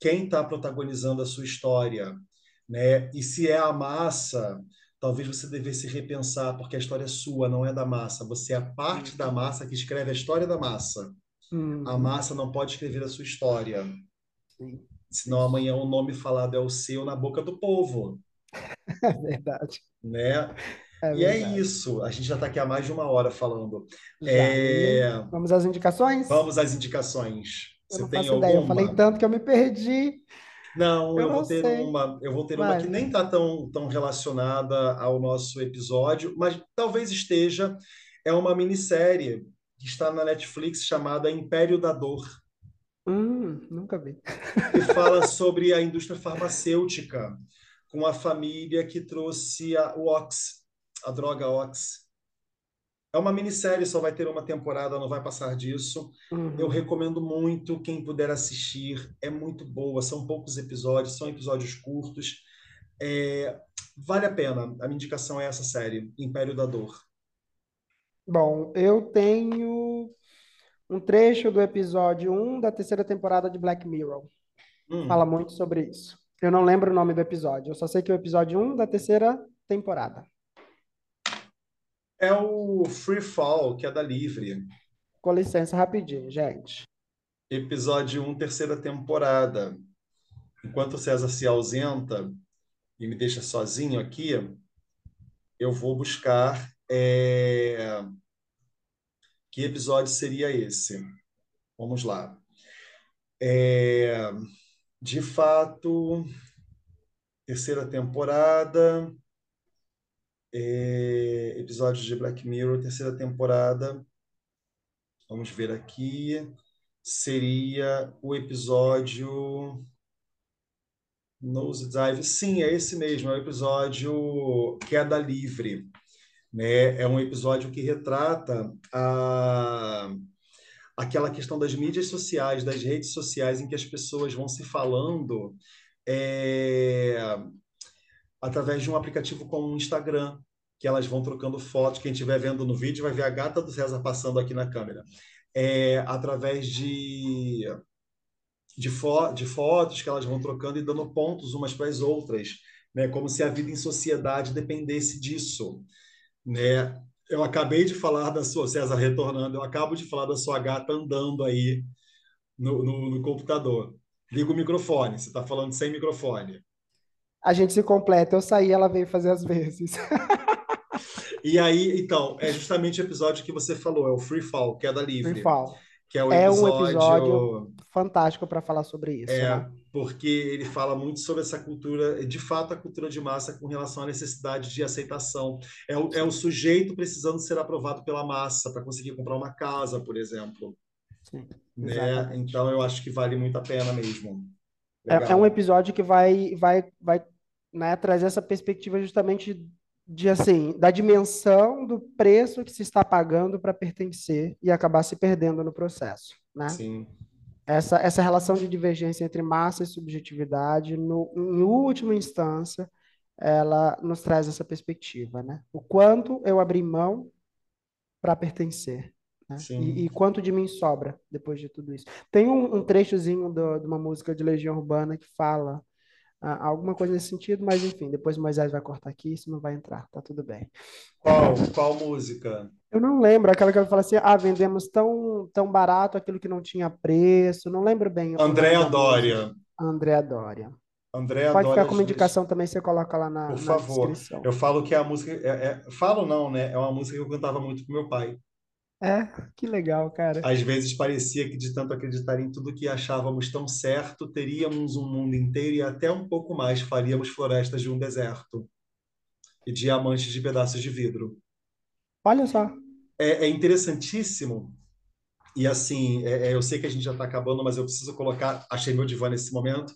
[SPEAKER 2] Quem está protagonizando a sua história? Né? E se é a massa, talvez você devesse repensar, porque a história é sua, não é da massa. Você é a parte da massa que escreve a história da massa. Uhum. A massa não pode escrever a sua história. Sim. Senão amanhã o nome falado é o seu na boca do povo. <laughs>
[SPEAKER 3] É verdade.
[SPEAKER 2] Né? É e é isso. A gente já está aqui há mais de uma hora falando.
[SPEAKER 3] É... Vamos às indicações?
[SPEAKER 2] Vamos às indicações.
[SPEAKER 3] Eu Você não tem alguma? ideia. Eu falei tanto que eu me perdi.
[SPEAKER 2] Não, eu, eu vou ter sei. uma. Eu vou ter Vai. uma que nem está tão, tão relacionada ao nosso episódio, mas talvez esteja. É uma minissérie que está na Netflix chamada Império da Dor.
[SPEAKER 3] Hum, nunca vi.
[SPEAKER 2] Que fala <laughs> sobre a indústria farmacêutica com a família que trouxe a, o Ox, a droga Ox. É uma minissérie, só vai ter uma temporada, não vai passar disso. Uhum. Eu recomendo muito quem puder assistir. É muito boa, são poucos episódios, são episódios curtos. É... Vale a pena. A minha indicação é essa série, Império da Dor.
[SPEAKER 3] Bom, eu tenho um trecho do episódio 1 da terceira temporada de Black Mirror. hum. fala muito sobre isso. Eu não lembro o nome do episódio, eu só sei que é o episódio 1 da terceira temporada.
[SPEAKER 2] É o Free Fall, que é da Livre.
[SPEAKER 3] Com licença, rapidinho, gente.
[SPEAKER 2] Episódio 1, terceira temporada. Enquanto o César se ausenta e me deixa sozinho aqui, eu vou buscar é... que episódio seria esse. Vamos lá. É... De fato, terceira temporada, é... episódio de Black Mirror, terceira temporada. Vamos ver aqui. Seria o episódio Nose Dive. Sim, é esse mesmo. É o episódio Queda Livre. Né? É um episódio que retrata a aquela questão das mídias sociais, das redes sociais, em que as pessoas vão se falando é, através de um aplicativo como o Instagram, que elas vão trocando fotos. Quem estiver vendo no vídeo vai ver a gata do César passando aqui na câmera. É, através de, de, fo de fotos que elas vão trocando e dando pontos umas para as outras, né? como se a vida em sociedade dependesse disso. Né? Eu acabei de falar da sua, César retornando, eu acabo de falar da sua gata andando aí no, no, no computador. Liga o microfone, você está falando sem microfone.
[SPEAKER 3] A gente se completa, eu saí, ela veio fazer as vezes. <laughs>
[SPEAKER 2] e aí, então, é justamente o episódio que você falou, é o Free Fall, que é da Livre.
[SPEAKER 3] Free Fall.
[SPEAKER 2] Que é, o é episódio...
[SPEAKER 3] um episódio fantástico para falar sobre isso.
[SPEAKER 2] É,
[SPEAKER 3] né?
[SPEAKER 2] porque ele fala muito sobre essa cultura, de fato, a cultura de massa com relação à necessidade de aceitação. É o, é o sujeito precisando ser aprovado pela massa para conseguir comprar uma casa, por exemplo. Sim, né? Então, eu acho que vale muito a pena mesmo.
[SPEAKER 3] É, é, um episódio que vai, vai, vai né, trazer essa perspectiva justamente de assim da dimensão do preço que se está pagando para pertencer e acabar se perdendo no processo, né?
[SPEAKER 2] Sim
[SPEAKER 3] essa, essa relação de divergência entre massa e subjetividade, no, em última instância, ela nos traz essa perspectiva, né? O quanto eu abri mão para pertencer, né? E, e, quanto de mim sobra depois de tudo isso. Tem um, um trechozinho do, de uma música de Legião Urbana que fala ah, alguma coisa nesse sentido, mas enfim, depois Moisés vai cortar aqui, isso não vai entrar, tá tudo bem.
[SPEAKER 2] Qual, qual música?
[SPEAKER 3] Eu não lembro, aquela que ela fala assim, ah, vendemos tão, tão barato aquilo que não tinha preço, não lembro bem.
[SPEAKER 2] Andréa Dória.
[SPEAKER 3] Andréa Dória.
[SPEAKER 2] Andréa
[SPEAKER 3] Pode ficar como indicação também, você coloca lá na,
[SPEAKER 2] Por
[SPEAKER 3] na
[SPEAKER 2] favor.
[SPEAKER 3] descrição.
[SPEAKER 2] Eu falo que é a música, é, é, falo não, né? É uma música que eu cantava muito com meu pai.
[SPEAKER 3] É, que legal, cara.
[SPEAKER 2] Às vezes parecia que de tanto acreditar em tudo que achávamos tão certo, teríamos um mundo inteiro e até um pouco mais faríamos florestas de um deserto e diamantes de pedaços de vidro.
[SPEAKER 3] Olha só
[SPEAKER 2] é, é interessantíssimo. E assim, é, é eu sei que a gente já está acabando, mas eu preciso colocar. Achei meu divã nesse momento.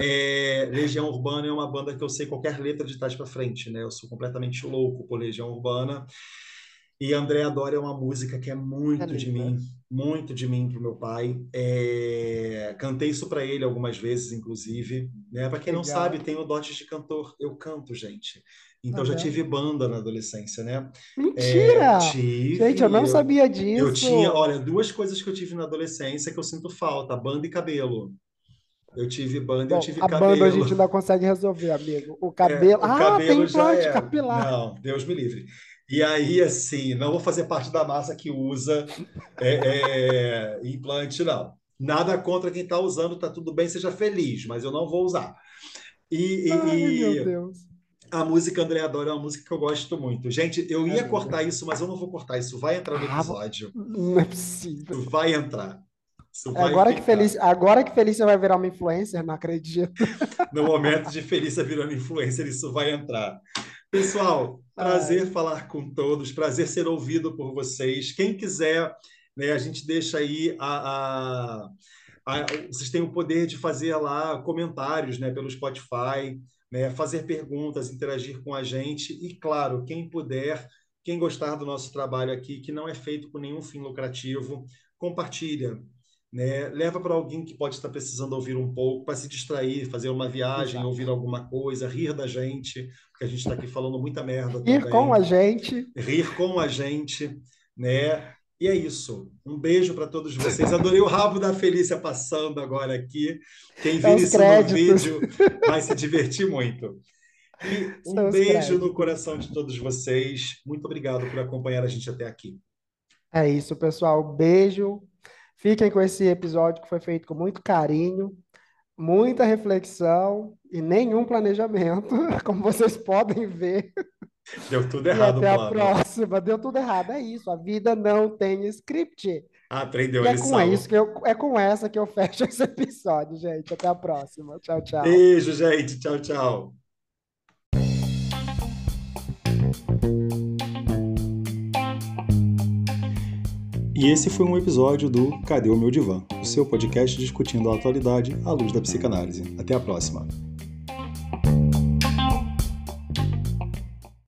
[SPEAKER 2] É, Legião Urbana é uma banda que eu sei qualquer letra de trás para frente, né? Eu sou completamente louco por Legião Urbana. E André Adora é uma música que é muito é de mim, muito de mim para o meu pai. É... Cantei isso para ele algumas vezes, inclusive. Né? Para quem Legal. não sabe, tenho dotes de cantor. Eu canto, gente. Então, já tive banda na adolescência, né?
[SPEAKER 3] Mentira! É, tive, Gente, eu não sabia disso.
[SPEAKER 2] Eu tinha, olha, duas coisas que eu tive na adolescência que eu sinto falta: banda e cabelo. Eu tive banda Bom, e eu tive
[SPEAKER 3] a
[SPEAKER 2] cabelo.
[SPEAKER 3] A banda a gente ainda consegue resolver, amigo. O cabelo. É, o ah, cabelo tem implante é. capilar.
[SPEAKER 2] Não, Deus me livre. E aí, assim, não vou fazer parte da massa que usa é, é, implante, não. Nada contra quem está usando, tá tudo bem, seja feliz, mas eu não vou usar. E,
[SPEAKER 3] Ai, e, meu Deus
[SPEAKER 2] a música André Adora é uma música que eu gosto muito. Gente, eu ia é cortar isso, mas eu não vou cortar isso. Vai entrar no ah, episódio.
[SPEAKER 3] Não é possível.
[SPEAKER 2] Vai entrar.
[SPEAKER 3] Agora, ficar. que Felícia, agora que Felícia vai virar uma influencer, não acredito.
[SPEAKER 2] No momento de Felícia virando influencer, isso vai entrar. Pessoal, prazer Ai. falar com todos, prazer ser ouvido por vocês. Quem quiser, né, a gente deixa aí a, a, a, vocês têm o poder de fazer lá comentários né, pelo Spotify né, fazer perguntas, interagir com a gente e, claro, quem puder, quem gostar do nosso trabalho aqui, que não é feito com nenhum fim lucrativo, compartilha. Né? Leva para alguém que pode estar precisando ouvir um pouco, para se distrair, fazer uma viagem, Exato. ouvir alguma coisa, rir da gente, porque a gente está aqui falando muita merda.
[SPEAKER 3] Rir também. com a gente.
[SPEAKER 2] Rir com a gente, né? E é isso. Um beijo para todos vocês. Adorei o rabo da Felícia passando agora aqui. Quem vir isso no vídeo vai se divertir muito. E <laughs> um São beijo no coração de todos vocês. Muito obrigado por acompanhar a gente até aqui.
[SPEAKER 3] É isso, pessoal. Beijo. Fiquem com esse episódio que foi feito com muito carinho, muita reflexão e nenhum planejamento, <laughs> como vocês podem ver.
[SPEAKER 2] Deu tudo errado,
[SPEAKER 3] e até a próxima. Deu tudo errado. É isso. A vida não tem script.
[SPEAKER 2] Aprendeu
[SPEAKER 3] e é com isso que eu, é com essa que eu <laughs> fecho esse episódio, gente. Até a próxima. Tchau, tchau.
[SPEAKER 2] Beijo, gente. Tchau, tchau. E esse foi um episódio do Cadê o meu divã? O seu podcast discutindo a atualidade à luz da psicanálise. Até a próxima.